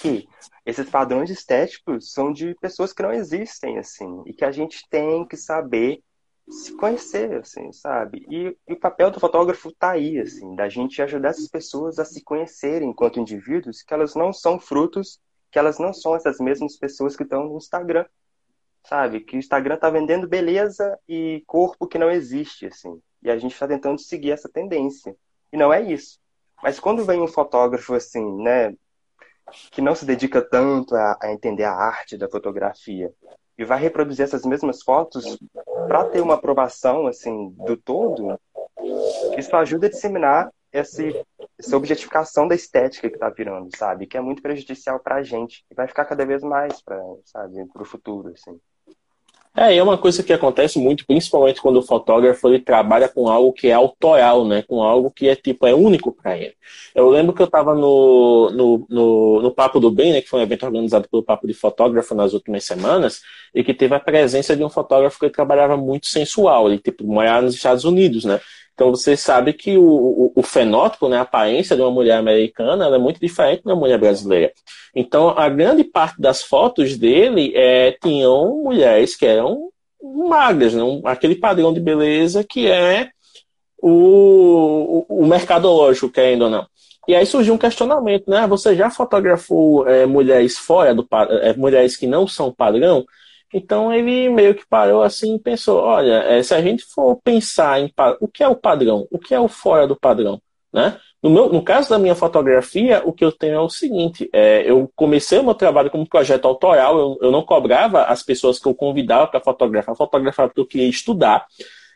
que esses padrões estéticos são de pessoas que não existem, assim, e que a gente tem que saber se conhecer, assim, sabe? E, e, o papel do fotógrafo tá aí, assim, da gente ajudar essas pessoas a se conhecerem enquanto indivíduos, que elas não são frutos, que elas não são essas mesmas pessoas que estão no Instagram, sabe? Que o Instagram tá vendendo beleza e corpo que não existe, assim. E a gente está tentando seguir essa tendência. E não é isso. Mas quando vem um fotógrafo, assim, né, que não se dedica tanto a, a entender a arte da fotografia, e vai reproduzir essas mesmas fotos para ter uma aprovação assim do todo, isso ajuda a disseminar esse, essa objetificação da estética que está virando, sabe? Que é muito prejudicial para a gente e vai ficar cada vez mais para, sabe, para o futuro, assim. É, é uma coisa que acontece muito, principalmente quando o fotógrafo ele trabalha com algo que é autoral, né? Com algo que é tipo, é único para ele. Eu lembro que eu estava no, no, no, no, Papo do Bem, né? Que foi um evento organizado pelo Papo de Fotógrafo nas últimas semanas, e que teve a presença de um fotógrafo que trabalhava muito sensual, ele tipo, morava nos Estados Unidos, né? Então você sabe que o, o, o, fenótipo, né, a aparência de uma mulher americana, é muito diferente da mulher brasileira. Então a grande parte das fotos dele é, tinham mulheres que eram magras, né, um, aquele padrão de beleza que é o, o, o mercadológico, querendo ou não. E aí surgiu um questionamento, né? Você já fotografou é, mulheres fora do é, mulheres que não são padrão? Então ele meio que parou assim e pensou: olha, é, se a gente for pensar em o que é o padrão, o que é o fora do padrão, né? No, meu, no caso da minha fotografia, o que eu tenho é o seguinte: é, eu comecei o meu trabalho como projeto autoral, eu, eu não cobrava as pessoas que eu convidava para fotografar, fotografava porque eu queria estudar.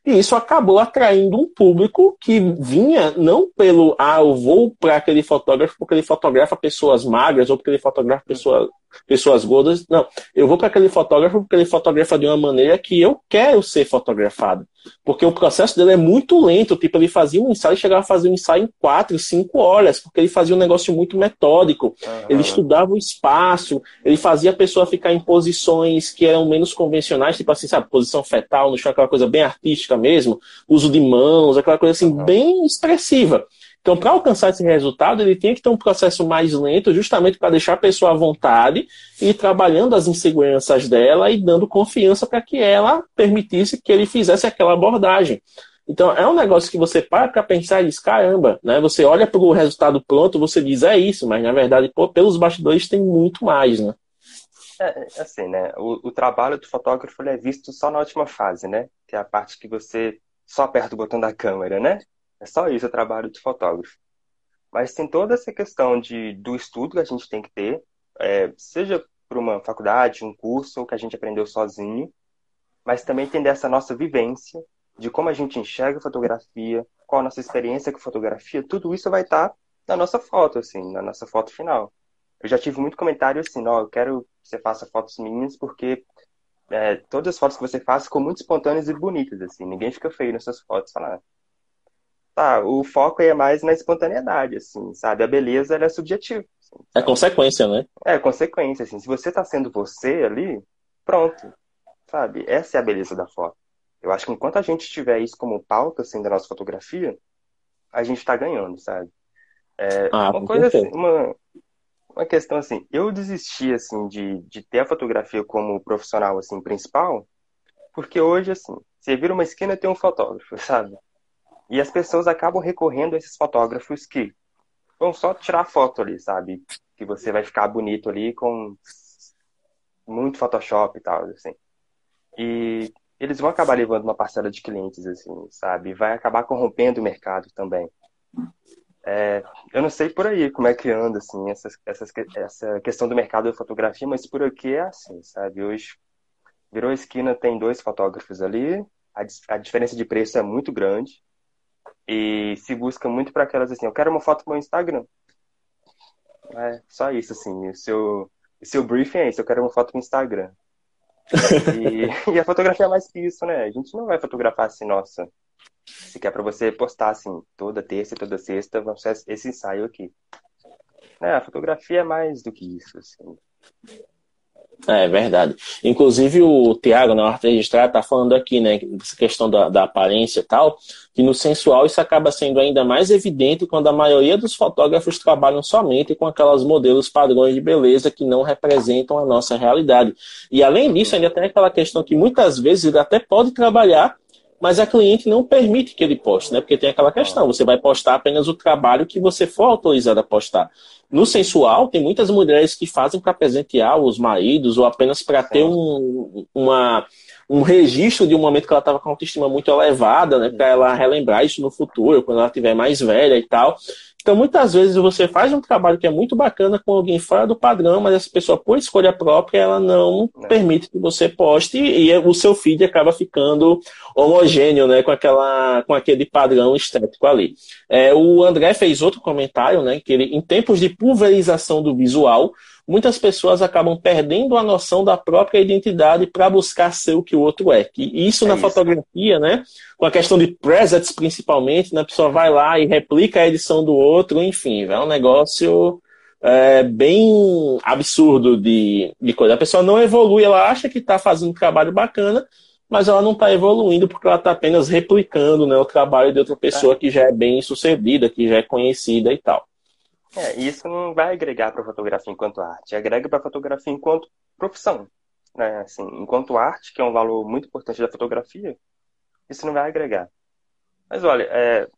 E isso acabou atraindo um público que vinha não pelo, ah, eu vou para aquele fotógrafo porque ele fotografa pessoas magras ou porque ele fotografa pessoas, pessoas gordas. Não, eu vou para aquele fotógrafo porque ele fotografa de uma maneira que eu quero ser fotografado. Porque o processo dele é muito lento. Tipo, ele fazia um ensaio e chegava a fazer um ensaio em quatro, cinco horas, porque ele fazia um negócio muito metódico. Uhum. Ele estudava o espaço, ele fazia a pessoa ficar em posições que eram menos convencionais, tipo assim, sabe, posição fetal no chão, aquela coisa bem artística mesmo, uso de mãos, aquela coisa assim, uhum. bem expressiva. Então, para alcançar esse resultado, ele tinha que ter um processo mais lento, justamente para deixar a pessoa à vontade e ir trabalhando as inseguranças dela e dando confiança para que ela permitisse que ele fizesse aquela abordagem. Então, é um negócio que você para para pensar e diz, caramba, né? Você olha para o resultado pronto, você diz, é isso, mas na verdade, pô, pelos bastidores tem muito mais, né? É, assim, né? O, o trabalho do fotógrafo é visto só na última fase, né? Que é a parte que você só aperta o botão da câmera, né? É só isso o trabalho do fotógrafo. Mas tem toda essa questão de, do estudo que a gente tem que ter, é, seja por uma faculdade, um curso, ou que a gente aprendeu sozinho, mas também tem dessa nossa vivência, de como a gente enxerga a fotografia, qual a nossa experiência com fotografia, tudo isso vai estar na nossa foto, assim, na nossa foto final. Eu já tive muito comentário assim, ó, eu quero que você faça fotos minhas porque é, todas as fotos que você faz ficam muito espontâneas e bonitas, assim, ninguém fica feio nessas fotos, falar tá, o foco é mais na espontaneidade, assim, sabe? A beleza, ela é subjetiva. Assim, é consequência, né? É consequência, assim. Se você tá sendo você ali, pronto, sabe? Essa é a beleza da foto. Eu acho que enquanto a gente tiver isso como pauta, assim, da nossa fotografia, a gente tá ganhando, sabe? É, ah, uma coisa assim, uma, uma questão assim, eu desisti, assim, de, de ter a fotografia como profissional, assim, principal, porque hoje, assim, você vira uma esquina e tem um fotógrafo, sabe? E as pessoas acabam recorrendo a esses fotógrafos que vão só tirar foto ali, sabe? Que você vai ficar bonito ali com muito Photoshop e tal, assim. E eles vão acabar levando uma parcela de clientes, assim, sabe? Vai acabar corrompendo o mercado também. É, eu não sei por aí como é que anda, assim, essa, questão do mercado da fotografia, mas por aqui é assim, sabe? Hoje virou esquina, tem dois fotógrafos ali, a, a diferença de preço é muito grande. E se busca muito para aquelas assim, eu quero uma foto no meu Instagram. É só isso, assim. O seu, o seu briefing é isso, eu quero uma foto no Instagram. e, e, a fotografia é mais que isso, né? A gente não vai fotografar assim, nossa, se quer para você postar assim, toda terça e toda sexta, vamos fazer esse ensaio aqui. É, a fotografia é mais do que isso, assim. É verdade. Inclusive o Tiago, na arte registrada, está falando aqui, né, essa questão da, da, aparência e tal, que no sensual isso acaba sendo ainda mais evidente quando a maioria dos fotógrafos trabalham somente com aquelas modelos padrões de beleza que não representam a nossa realidade. E além disso, ainda tem aquela questão que muitas vezes ele até pode trabalhar mas a cliente não permite que ele poste, né? Porque tem aquela questão, você vai postar apenas o trabalho que você for autorizado a postar. No sensual, tem muitas mulheres que fazem para presentear os maridos ou apenas para ter um, uma, um registro de um momento que ela estava com a autoestima muito elevada, né? Para ela relembrar isso no futuro, quando ela estiver mais velha e tal. Então, muitas vezes você faz um trabalho que é muito bacana com alguém fora do padrão, mas essa pessoa, por escolha própria, ela não, não. permite que você poste e o seu feed acaba ficando homogêneo, né, com, aquela, com aquele padrão estético ali. É, o André fez outro comentário, né, que ele, em tempos de pulverização do visual, muitas pessoas acabam perdendo a noção da própria identidade para buscar ser o que o outro é. E isso é na isso. fotografia, né? Com a questão de presets, principalmente, né? a pessoa vai lá e replica a edição do outro, enfim, é um negócio é, bem absurdo de, de coisa. A pessoa não evolui, ela acha que está fazendo um trabalho bacana, mas ela não está evoluindo porque ela está apenas replicando né, o trabalho de outra pessoa é. que já é bem sucedida, que já é conhecida e tal. É, isso não vai agregar para a fotografia enquanto arte, agrega para a fotografia enquanto profissão. Né? Assim, enquanto arte, que é um valor muito importante da fotografia, isso não vai agregar. Mas olha, é,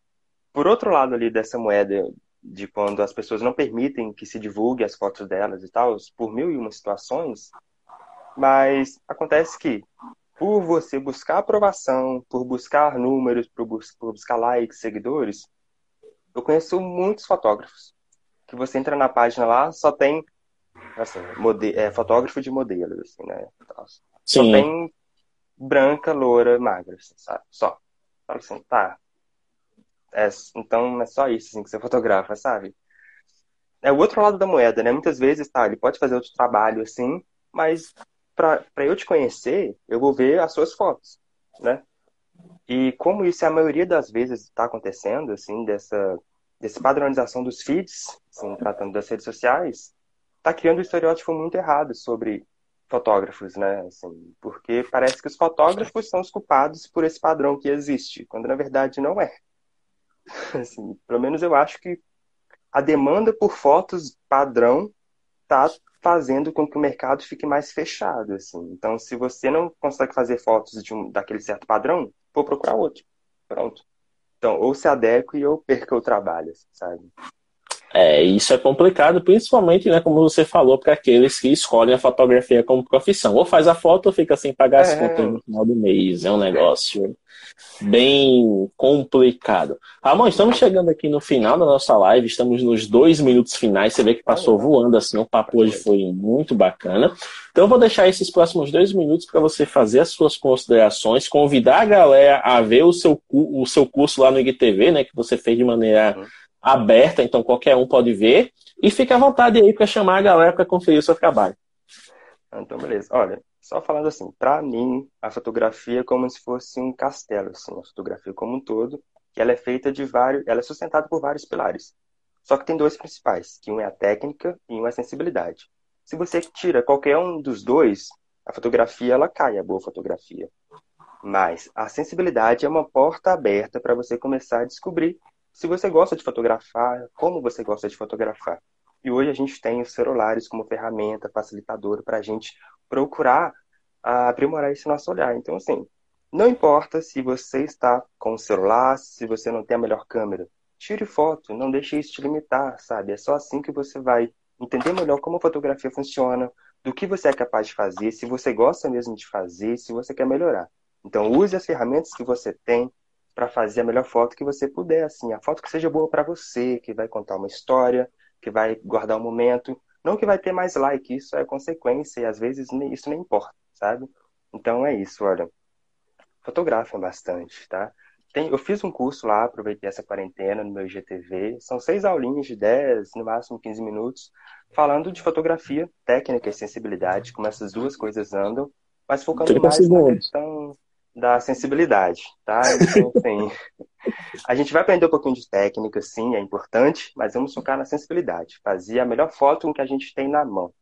por outro lado ali dessa moeda de quando as pessoas não permitem que se divulgue as fotos delas e tal, por mil e uma situações, mas acontece que por você buscar aprovação, por buscar números, por, bus por buscar likes, seguidores, eu conheço muitos fotógrafos que você entra na página lá, só tem assim, é, fotógrafo de modelos, assim, né? Só Sim. tem branca, loura, magra, assim, sabe? Só. Fala assim, tá. É, então é só isso assim, que você fotografa, sabe? É o outro lado da moeda, né? Muitas vezes, tá, ele pode fazer outro trabalho assim, mas para eu te conhecer, eu vou ver as suas fotos, né? E como isso é a maioria das vezes está acontecendo, assim, dessa dessa padronização dos feeds, assim, tratando das redes sociais, está criando um estereótipo muito errado sobre fotógrafos, né? Assim, porque parece que os fotógrafos são os culpados por esse padrão que existe, quando na verdade não é. Assim, pelo menos eu acho que a demanda por fotos padrão está fazendo com que o mercado fique mais fechado, assim. Então, se você não consegue fazer fotos de um, daquele certo padrão, vou procurar outro. Pronto. Então, ou se adeque ou perca o trabalho, sabe? É, isso é complicado, principalmente, né, como você falou, para aqueles que escolhem a fotografia como profissão. Ou faz a foto ou fica sem pagar as é... contas no final do mês. É um negócio bem complicado. Ramon, estamos chegando aqui no final da nossa live, estamos nos dois minutos finais. Você vê que passou voando assim, o papo hoje foi muito bacana. Então, eu vou deixar esses próximos dois minutos para você fazer as suas considerações, convidar a galera a ver o seu, o seu curso lá no IGTV, né, que você fez de maneira uhum. Aberta, então qualquer um pode ver. E fique à vontade aí para chamar a galera para conferir o seu trabalho. Então, beleza. Olha, só falando assim, para mim, a fotografia é como se fosse um castelo, assim, a fotografia como um todo, que ela é feita de vários, ela é sustentada por vários pilares. Só que tem dois principais, que um é a técnica e um é a sensibilidade. Se você tira qualquer um dos dois, a fotografia ela cai, a boa fotografia. Mas a sensibilidade é uma porta aberta para você começar a descobrir se você gosta de fotografar, como você gosta de fotografar. E hoje a gente tem os celulares como ferramenta facilitadora para a gente procurar aprimorar esse nosso olhar. Então, assim, não importa se você está com o celular, se você não tem a melhor câmera, tire foto, não deixe isso te limitar, sabe? É só assim que você vai entender melhor como a fotografia funciona, do que você é capaz de fazer, se você gosta mesmo de fazer, se você quer melhorar. Então, use as ferramentas que você tem para fazer a melhor foto que você puder, assim, a foto que seja boa para você, que vai contar uma história, que vai guardar um momento, não que vai ter mais like, isso é consequência e às vezes isso nem importa, sabe? Então é isso, olha. Fotografem bastante, tá? Tem, eu fiz um curso lá, aproveitei essa quarentena no meu IGTV. São seis aulinhas de 10, no máximo 15 minutos, falando de fotografia, técnica e sensibilidade, como essas duas coisas andam, mas focando mais na questão da sensibilidade, tá? Então, assim, a gente vai aprender um pouquinho de técnica, sim, é importante, mas vamos focar na sensibilidade, fazer a melhor foto com que a gente tem na mão.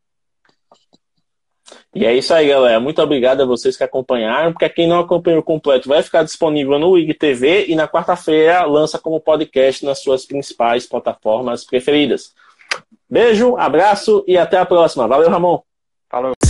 E é isso aí, galera. Muito obrigado a vocês que acompanharam, porque quem não acompanhou completo vai ficar disponível no IGTV e na quarta-feira lança como podcast nas suas principais plataformas preferidas. Beijo, abraço e até a próxima. Valeu, Ramon. Falou.